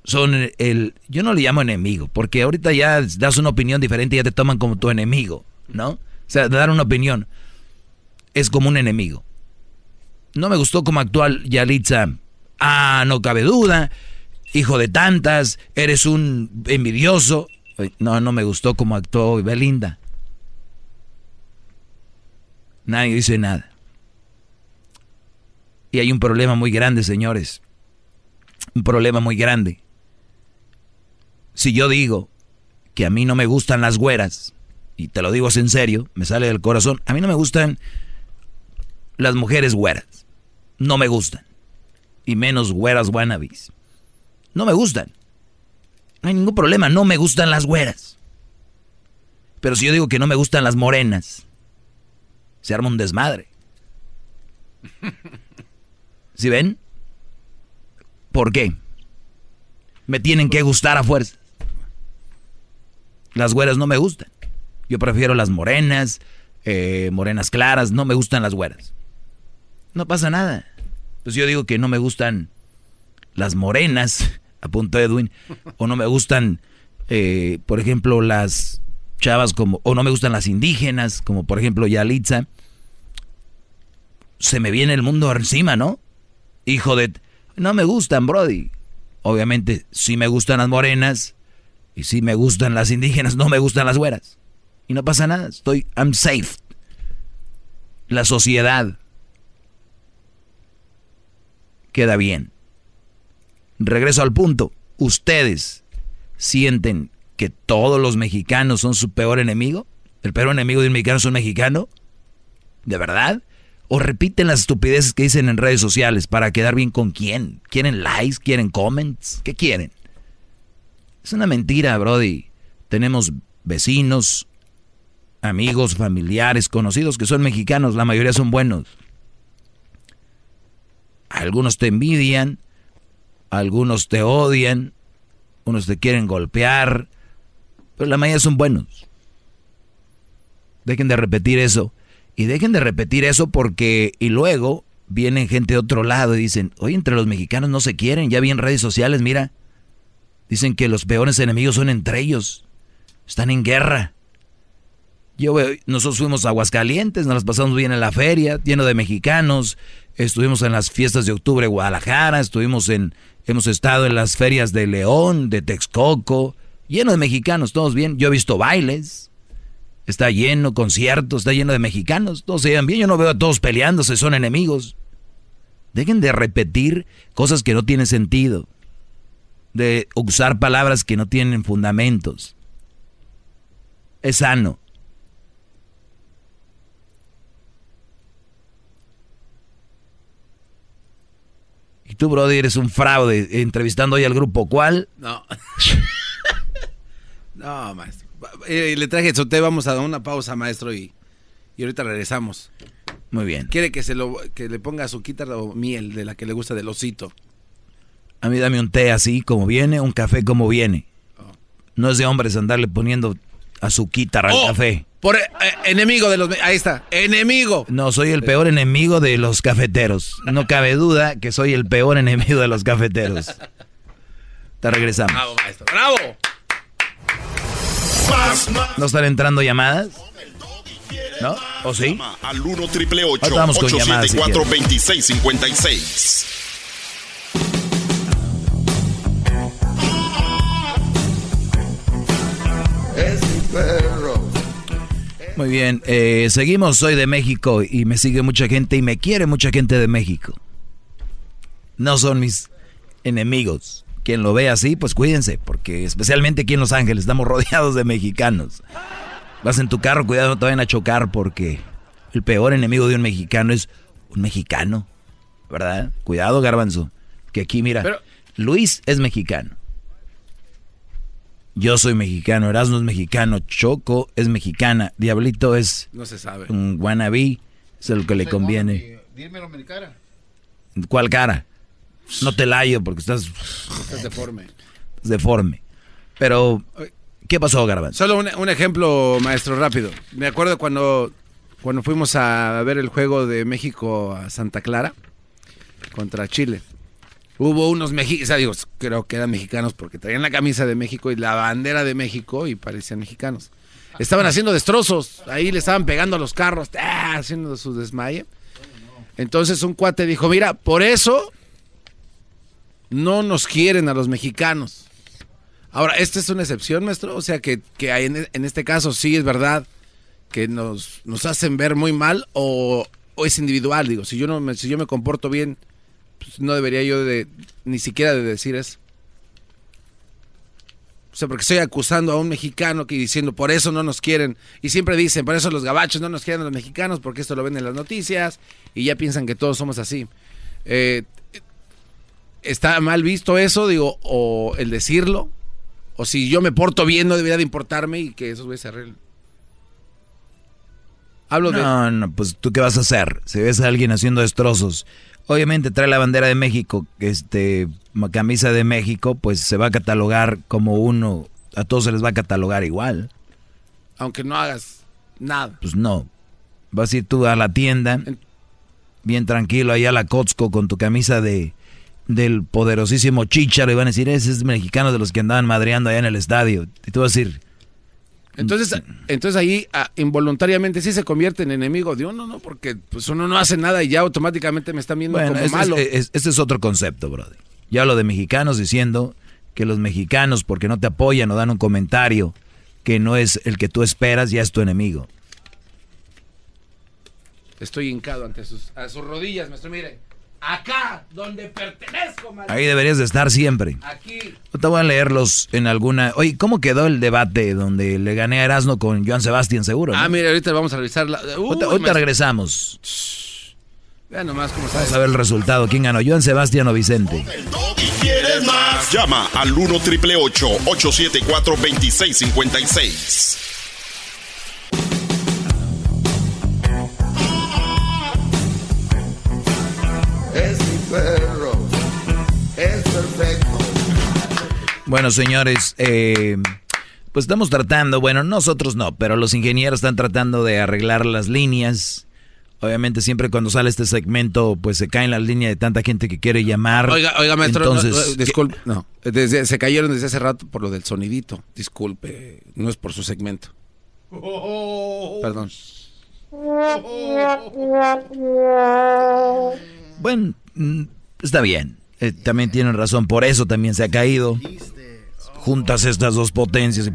son el, yo no le llamo enemigo, porque ahorita ya das una opinión diferente y ya te toman como tu enemigo, ¿no? O sea, dar una opinión es como un enemigo. No me gustó como actual Yalitza. Ah, no cabe duda. Hijo de tantas, eres un envidioso. No, no me gustó como actuó Belinda. Nadie dice nada. Y hay un problema muy grande, señores. Un problema muy grande. Si yo digo que a mí no me gustan las güeras, y te lo digo en serio, me sale del corazón, a mí no me gustan las mujeres güeras. No me gustan. Y menos güeras wannabes. No me gustan. No hay ningún problema, no me gustan las güeras. Pero si yo digo que no me gustan las morenas, se arma un desmadre. ¿Sí ven? ¿Por qué? Me tienen que gustar a fuerza. Las güeras no me gustan. Yo prefiero las morenas, eh, morenas claras, no me gustan las güeras. No pasa nada. Pues yo digo que no me gustan las morenas, apuntó Edwin, o no me gustan, eh, por ejemplo, las chavas como, o no me gustan las indígenas, como por ejemplo Yalitza, se me viene el mundo encima, ¿no? hijo de... No me gustan, Brody. Obviamente, sí me gustan las morenas y sí me gustan las indígenas, no me gustan las güeras. Y no pasa nada, estoy, I'm safe. La sociedad queda bien. Regreso al punto. ¿Ustedes sienten que todos los mexicanos son su peor enemigo? ¿El peor enemigo de un mexicano es un mexicano? ¿De verdad? ¿O repiten las estupideces que dicen en redes sociales para quedar bien con quién? ¿Quieren likes? ¿Quieren comments? ¿Qué quieren? Es una mentira, Brody. Tenemos vecinos, amigos, familiares, conocidos que son mexicanos, la mayoría son buenos. Algunos te envidian, algunos te odian, unos te quieren golpear, pero la mayoría son buenos. Dejen de repetir eso. Y dejen de repetir eso porque, y luego vienen gente de otro lado y dicen, oye, entre los mexicanos no se quieren, ya vi en redes sociales, mira, dicen que los peores enemigos son entre ellos, están en guerra. Yo nosotros fuimos a Aguascalientes, nos las pasamos bien en la feria, lleno de mexicanos, estuvimos en las fiestas de octubre de Guadalajara, estuvimos en, hemos estado en las ferias de León, de Texcoco, lleno de mexicanos, todos bien. Yo he visto bailes, está lleno, conciertos, está lleno de mexicanos, todos se llevan bien. Yo no veo a todos peleándose, son enemigos. Dejen de repetir cosas que no tienen sentido, de usar palabras que no tienen fundamentos. Es sano. Tú, Brody, eres un fraude entrevistando hoy al grupo. ¿Cuál? No. no, maestro. Eh, le traje té, vamos a dar una pausa, maestro, y, y ahorita regresamos. Muy bien. ¿Quiere que se lo que le ponga azuquita o miel de la que le gusta del osito? A mí dame un té así como viene, un café como viene. Oh. No es de hombres andarle poniendo azuquita al oh, café. Por eh, enemigo de los... Ahí está, enemigo. No, soy el peor enemigo de los cafeteros. No cabe duda que soy el peor enemigo de los cafeteros. Te regresamos. Bravo, maestro. Bravo. ¿No están entrando llamadas? ¿No? ¿O sí? Al 1 triple 874 2656 Muy bien, eh, seguimos, soy de México y me sigue mucha gente y me quiere mucha gente de México. No son mis enemigos. Quien lo ve así, pues cuídense, porque especialmente aquí en Los Ángeles estamos rodeados de mexicanos. Vas en tu carro, cuidado, no te vayan a chocar porque el peor enemigo de un mexicano es un mexicano, ¿verdad? Cuidado, garbanzo, que aquí mira, Luis es mexicano. Yo soy mexicano, Erasmo es mexicano, Choco es mexicana, Diablito es no se sabe. un wannabe, es lo que le conviene. Dímelo mi cara. ¿Cuál cara? No te layo porque estás... Estás deforme. Deforme. Pero, ¿qué pasó, Garbanzo? Solo un, un, ejemplo, maestro, rápido. Me acuerdo cuando, cuando fuimos a ver el juego de México a Santa Clara contra Chile. Hubo unos mexicanos, creo que eran mexicanos porque traían la camisa de México y la bandera de México y parecían mexicanos. Estaban haciendo destrozos, ahí le estaban pegando a los carros, ¡ah! haciendo su desmaye. Entonces un cuate dijo, mira, por eso no nos quieren a los mexicanos. Ahora, ¿esta es una excepción, maestro? O sea, que, que hay en, en, este caso sí es verdad que nos, nos hacen ver muy mal o, o es individual. Digo, si yo, no me, si yo me comporto bien pues no debería yo de ni siquiera de decir eso. O sea, porque estoy acusando a un mexicano que diciendo por eso no nos quieren. Y siempre dicen, por eso los gabachos no nos quieren los mexicanos, porque esto lo ven en las noticias y ya piensan que todos somos así. Eh, ¿Está mal visto eso, digo, o el decirlo? O si yo me porto bien, no debería de importarme y que güeyes se arreglen. Hablo de... No, no, pues tú qué vas a hacer. Si ves a alguien haciendo destrozos obviamente trae la bandera de México, este, camisa de México, pues se va a catalogar como uno, a todos se les va a catalogar igual. Aunque no hagas nada. Pues no. Vas a ir tú a la tienda, bien tranquilo, ahí a la Costco con tu camisa de del poderosísimo Chicharo y van a decir, ese es mexicano de los que andaban madreando allá en el estadio. Y tú vas a decir, Entonces, entonces ahí ah, involuntariamente sí se convierte en enemigo de uno, ¿no? Porque pues uno no hace nada y ya automáticamente me están viendo Bueno, como este malo. es, es- este es otro concepto, brother. Ya lo de mexicanos diciendo que los mexicanos, porque no te apoyan o dan un comentario que no es el que tú esperas, ya es tu enemigo. Estoy hincado ante sus, a sus rodillas, maestro, mire. Acá, donde pertenezco, maestro. Ahí deberías de estar siempre. Aquí. Yo te voy a leerlos en alguna... Oye, ¿cómo quedó el debate donde le gané a Erasmo con Joan Sebastián seguro? Ah, no? mire, ahorita vamos a revisar la... Uy, ahorita regresamos. Vean nomás cómo Vamos está. a ver el resultado. ¿Quién ganó? ¿Joan Sebastián o Vicente? ¿Quieres más? Llama al 1 triple 874 2656. Bueno, señores, eh, pues estamos tratando, bueno, nosotros no, pero los ingenieros están tratando de arreglar las líneas. Obviamente siempre cuando sale este segmento, pues se caen las líneas de tanta gente que quiere llamar. Oiga, oiga, maestro, Entonces, no, disculpe, no, desde- se cayeron desde hace rato por lo del sonidito. Disculpe, no es por su segmento. Perdón. Bueno, mm, está bien. Eh, también tienen razón, por eso también se ha caído. Juntas estas dos potencias y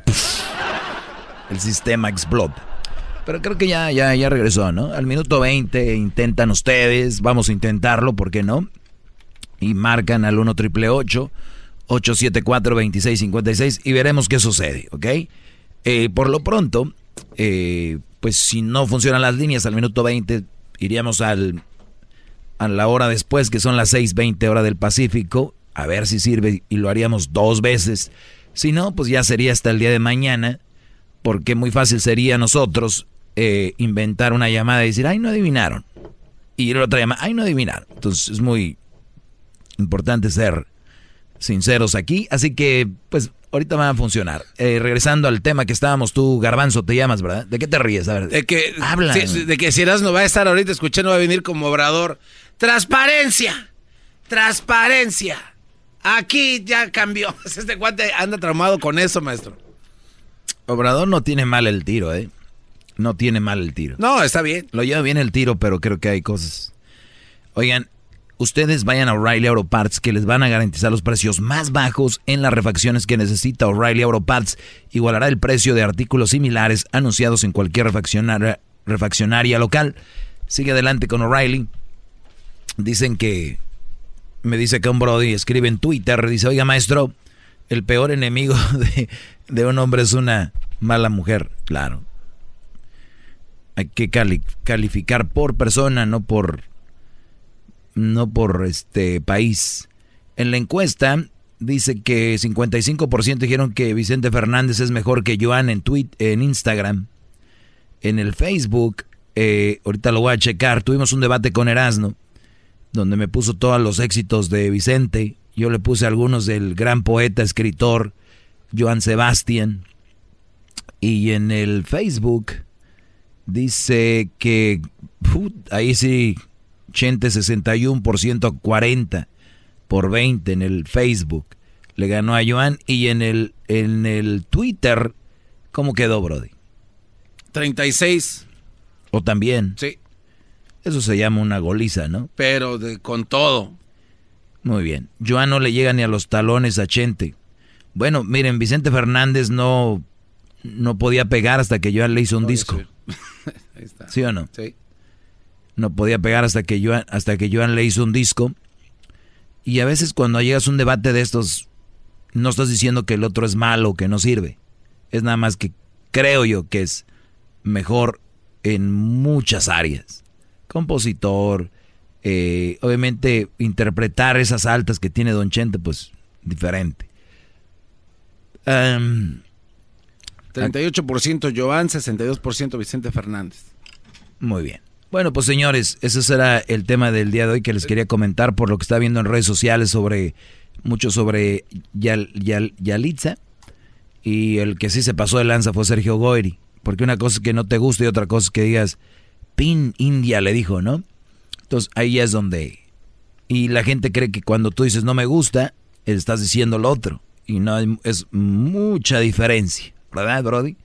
el sistema explota. Pero creo que ya, ya, ya regresó, ¿no? Al minuto 20 intentan ustedes, vamos a intentarlo, ¿por qué no? Y marcan al 1 triple 874 2656 y veremos qué sucede, ¿ok? Eh, por lo pronto, eh, pues si no funcionan las líneas al minuto 20, iríamos al, a la hora después, que son las 6.20 hora del Pacífico, a ver si sirve y lo haríamos dos veces. Si no, pues ya sería hasta el día de mañana, porque muy fácil sería nosotros eh, inventar una llamada y decir, ay, no adivinaron. Y la otra llamada, ay, no adivinaron. Entonces es muy importante ser sinceros aquí, así que pues ahorita van a funcionar. Eh, regresando al tema que estábamos, tú, Garbanzo, te llamas, ¿verdad? ¿De qué te ríes? A ver. De que, Habla. sí, de que si no va a estar ahorita escuchando, va a venir como obrador. Transparencia. Transparencia. Aquí ya cambió. Este cuate anda traumado con eso, maestro. Obrador no tiene mal el tiro, ¿eh? No tiene mal el tiro. No, está bien. Lo lleva bien el tiro, pero creo que hay cosas. Oigan, ustedes vayan a O'Reilly Auto Parts que les van a garantizar los precios más bajos en las refacciones que necesita O'Reilly Auto Parts. Igualará el precio de artículos similares anunciados en cualquier refaccionaria, refaccionaria local. Sigue adelante con O'Reilly. Dicen que me dice que un Brody escribe en Twitter, dice, oiga maestro, el peor enemigo de, un hombre es una mala mujer. Claro. Hay que cali- calificar por persona, no por no por este país. En la encuesta dice que 55% dijeron que Vicente Fernández es mejor que Joan en tweet, en Instagram. En el Facebook, eh, ahorita lo voy a checar, tuvimos un debate con Erasno, donde me puso todos los éxitos de Vicente. Yo le puse algunos del gran poeta, escritor, Joan Sebastián. Y en el Facebook dice que ahí sí, Chente 61% 40 por 20 en el Facebook. Le ganó a Joan y en el, en el Twitter, ¿cómo quedó, Brody? 36. O también. Sí. Eso se llama una goliza, ¿no? Pero de, con todo. Muy bien. Joan no le llega ni a los talones a Chente. Bueno, miren, Vicente Fernández no, no podía pegar hasta que Joan le hizo un disco. Ahí está. ¿Sí o no? Sí. No podía pegar hasta que Joan, hasta que Joan le hizo un disco. Y a veces cuando llegas a un debate de estos, no estás diciendo que el otro es malo, que no sirve. Es nada más que creo yo que es mejor en muchas áreas. Compositor, eh, obviamente interpretar esas altas que tiene Don Chente, pues diferente. Em, 38% Joan, 62% Vicente Fernández. Muy bien. Bueno, pues señores, ese será el tema del día de hoy que les quería comentar por lo que está viendo en redes sociales sobre mucho sobre Yal, Yal- Yalitza y el que sí se pasó de lanza fue Sergio Goyri, porque una cosa es que no te gusta y otra cosa es que digas Pin India le dijo, ¿no? Entonces ahí es donde y la gente cree que cuando tú dices no me gusta, estás diciendo lo otro y no hay- es mucha diferencia, ¿verdad, Brody?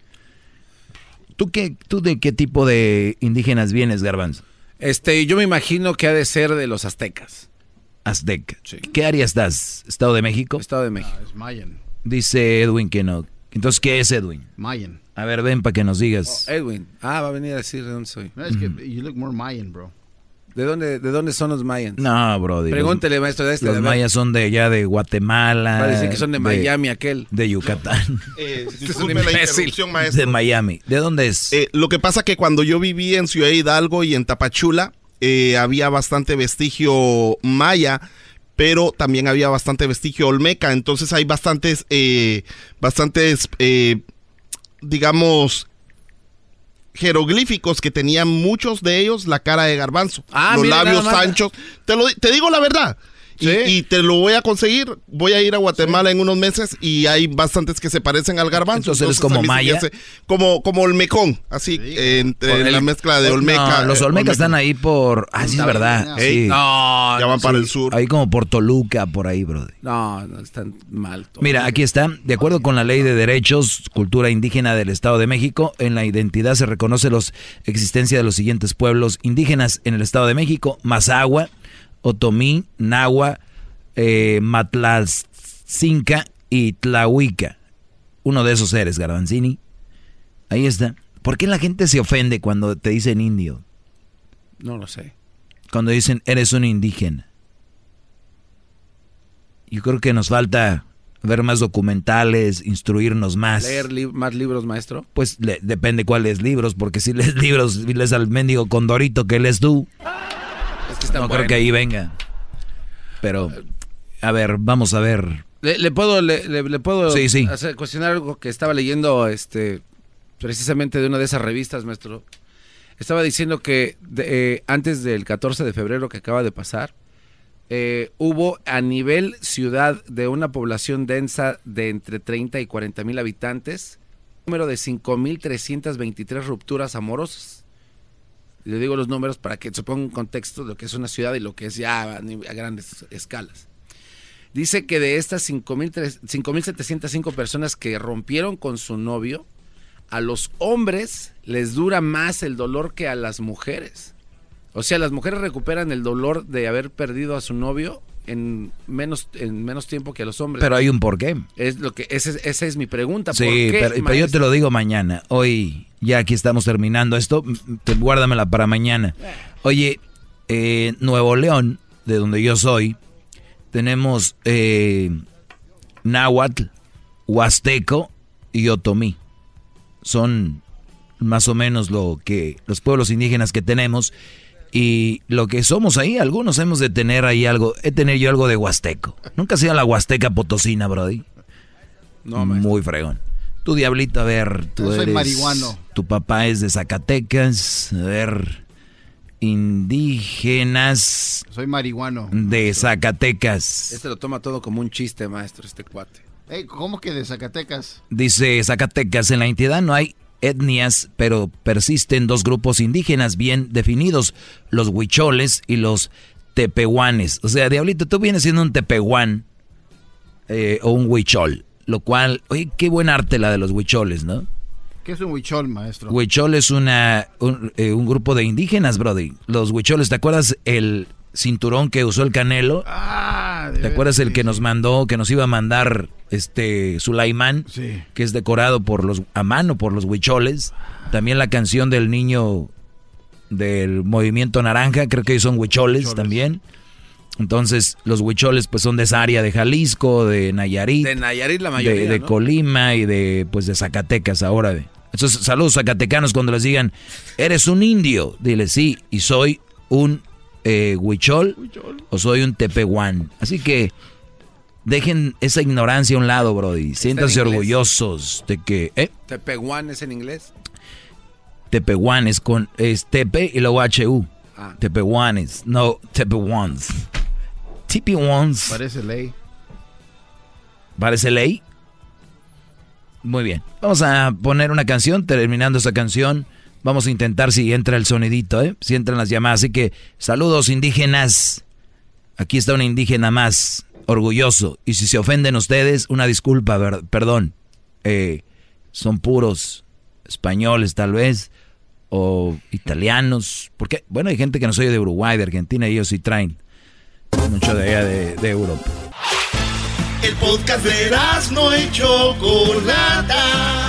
¿Tú, qué, ¿Tú de qué tipo de indígenas vienes, Garbanzo? Este, yo me imagino que ha de ser de los aztecas. Azteca. ¿Qué área estás? ¿Estado de México? Estado de México. Es Mayan. Dice Edwin que no. Entonces, ¿qué es Edwin? Mayan. A ver, ven para que nos digas. Oh, Edwin. Ah, va a venir a decir de dónde soy. No, es que you look more Mayan, bro. ¿De dónde, de dónde son los mayans? No, bro. Pregúntele, maestro, de este. Los mayas son de allá de Guatemala. Va a decir que son de Miami, aquel. De Yucatán. Eh, Este es un imbécil. maestro. de Miami. ¿De dónde es? Eh, lo que pasa que cuando yo viví en Ciudad Hidalgo y en Tapachula, eh, había bastante vestigio maya, pero también había bastante vestigio olmeca. Entonces hay bastantes, eh, bastantes, eh, digamos, jeroglíficos que tenían muchos de ellos la cara de garbanzo. Ah, los mira, labios anchos. Te, lo, te digo la verdad. Y, y te lo voy a conseguir. Voy a ir a Guatemala en unos meses y hay bastantes que se parecen al garbanzo. Entonces, ¿eres como maya? hace como, como olmecón, así, eh, entre el- la mezcla de olmeca. No, los eh, olmecas están ahí por. Ah, sí, es verdad. Sí. No, Ya van no, para sí. el sur. Ahí como por Toluca, por ahí, brother. No, no, están mal. todos. Mira, aquí está. De acuerdo con la Ley de Derechos, Cultura Indígena del Estado de México, en la identidad se reconoce la existencia de los siguientes pueblos indígenas en el Estado de México: Mazahua, Otomí, Nahua, eh, y Tlahuica. Uno de esos eres, Garbanzini. Ahí está. ¿Por qué la gente se ofende cuando te dicen indio? No lo sé. Cuando dicen eres un indígena. Yo creo que nos falta ver más documentales, instruirnos más. Leer li- más libros, maestro. Pues le- depende cuáles libros, porque si lees libros, si lees al mendigo Condorito que lees tú, que están no creo que ahí venga. Pero, a ver, vamos a ver. Le, le puedo, le, le- le puedo Sí, sí. hacer- cuestionar algo que estaba leyendo este, precisamente de una de esas revistas, maestro. Estaba diciendo que de- eh, antes del 14 de febrero que acaba de pasar, eh, hubo a nivel ciudad de una población densa de entre 30 y 40 mil habitantes, un número de 5.323 rupturas amorosas. Le digo los números para que se ponga en contexto de lo que es una ciudad y lo que es ya a, grandes escalas. Dice que de estas 5,300 5.705 personas que rompieron con su novio, a los hombres les dura más el dolor que a las mujeres. O sea, las mujeres recuperan el dolor de haber perdido a su novio en menos, en menos tiempo que los hombres. Pero hay un porqué. Es lo que, ese- esa es mi pregunta. ¿Por Sí, qué, pero, pero yo te lo digo mañana. Hoy ya aquí estamos terminando esto. te- guárdamela para mañana. Oye, eh, Nuevo León, de donde yo soy, tenemos eh, Náhuatl, Huasteco y Otomí. Son más o menos lo que los pueblos indígenas que tenemos y lo que somos ahí. Algunos hemos de tener ahí algo. He tenido yo algo de Huasteco. Nunca he sido la Huasteca Potosina, Brody. No, Muy fregón. Tu diablito, a ver, tú Yo soy eres- marihuano. Tu papá es de Zacatecas. A ver, indígenas Soy marihuano. de Zacatecas. Este lo toma todo como un chiste, maestro, este cuate. Ey, ¿Cómo que de Zacatecas? Dice Zacatecas, en la entidad no hay etnias, pero persisten dos grupos indígenas bien definidos, los huicholes y los tepehuanes. O sea, Diablito, tú vienes siendo un tepehuán eh, o un huichol, lo cual, oye, qué buen arte la de los huicholes, ¿no? ¿Qué es un huichol, maestro? Huichol es una, un, eh, un grupo de indígenas, Brody. Los huicholes, ¿te acuerdas el cinturón que usó el Canelo? Ah, ¿Te acuerdas el que nos mandó, que nos iba a mandar este Sulaimán? Sí. Que es decorado por los, a mano por los huicholes. También la canción del niño del movimiento naranja, creo que son huicholes, también. Entonces, los huicholes pues son de esa área de Jalisco, de Nayarit, De Nayarit la mayoría, de ¿no? Colima y de pues de Zacatecas ahora. De. Entonces, saludos zacatecanos cuando les digan, eres un indio. Dile, sí, y soy un eh, huichol o soy un tepehuán. Así que dejen esa ignorancia a un lado, Brody. Siéntanse orgullosos de que, ¿eh? Tepehuán es en inglés. Tepehuanes con es tepe y luego HU. Ah. Tepehuanes, no tepehuans. Tepehuans. Parece ley. ¿Parece ley? Muy bien. Vamos a poner una canción. Terminando esa canción, vamos a intentar si entra el sonidito, ¿eh? Si entran las llamadas. Así que, saludos indígenas. Aquí está un indígena más, orgulloso. Y si se ofenden ustedes, una disculpa, perdón. Eh, son puros españoles tal vez, o italianos, porque, bueno, hay gente que no soy de Uruguay, de Argentina, y ellos sí traen mucho de allá de, Europa. El podcast de no hecho Chocolata,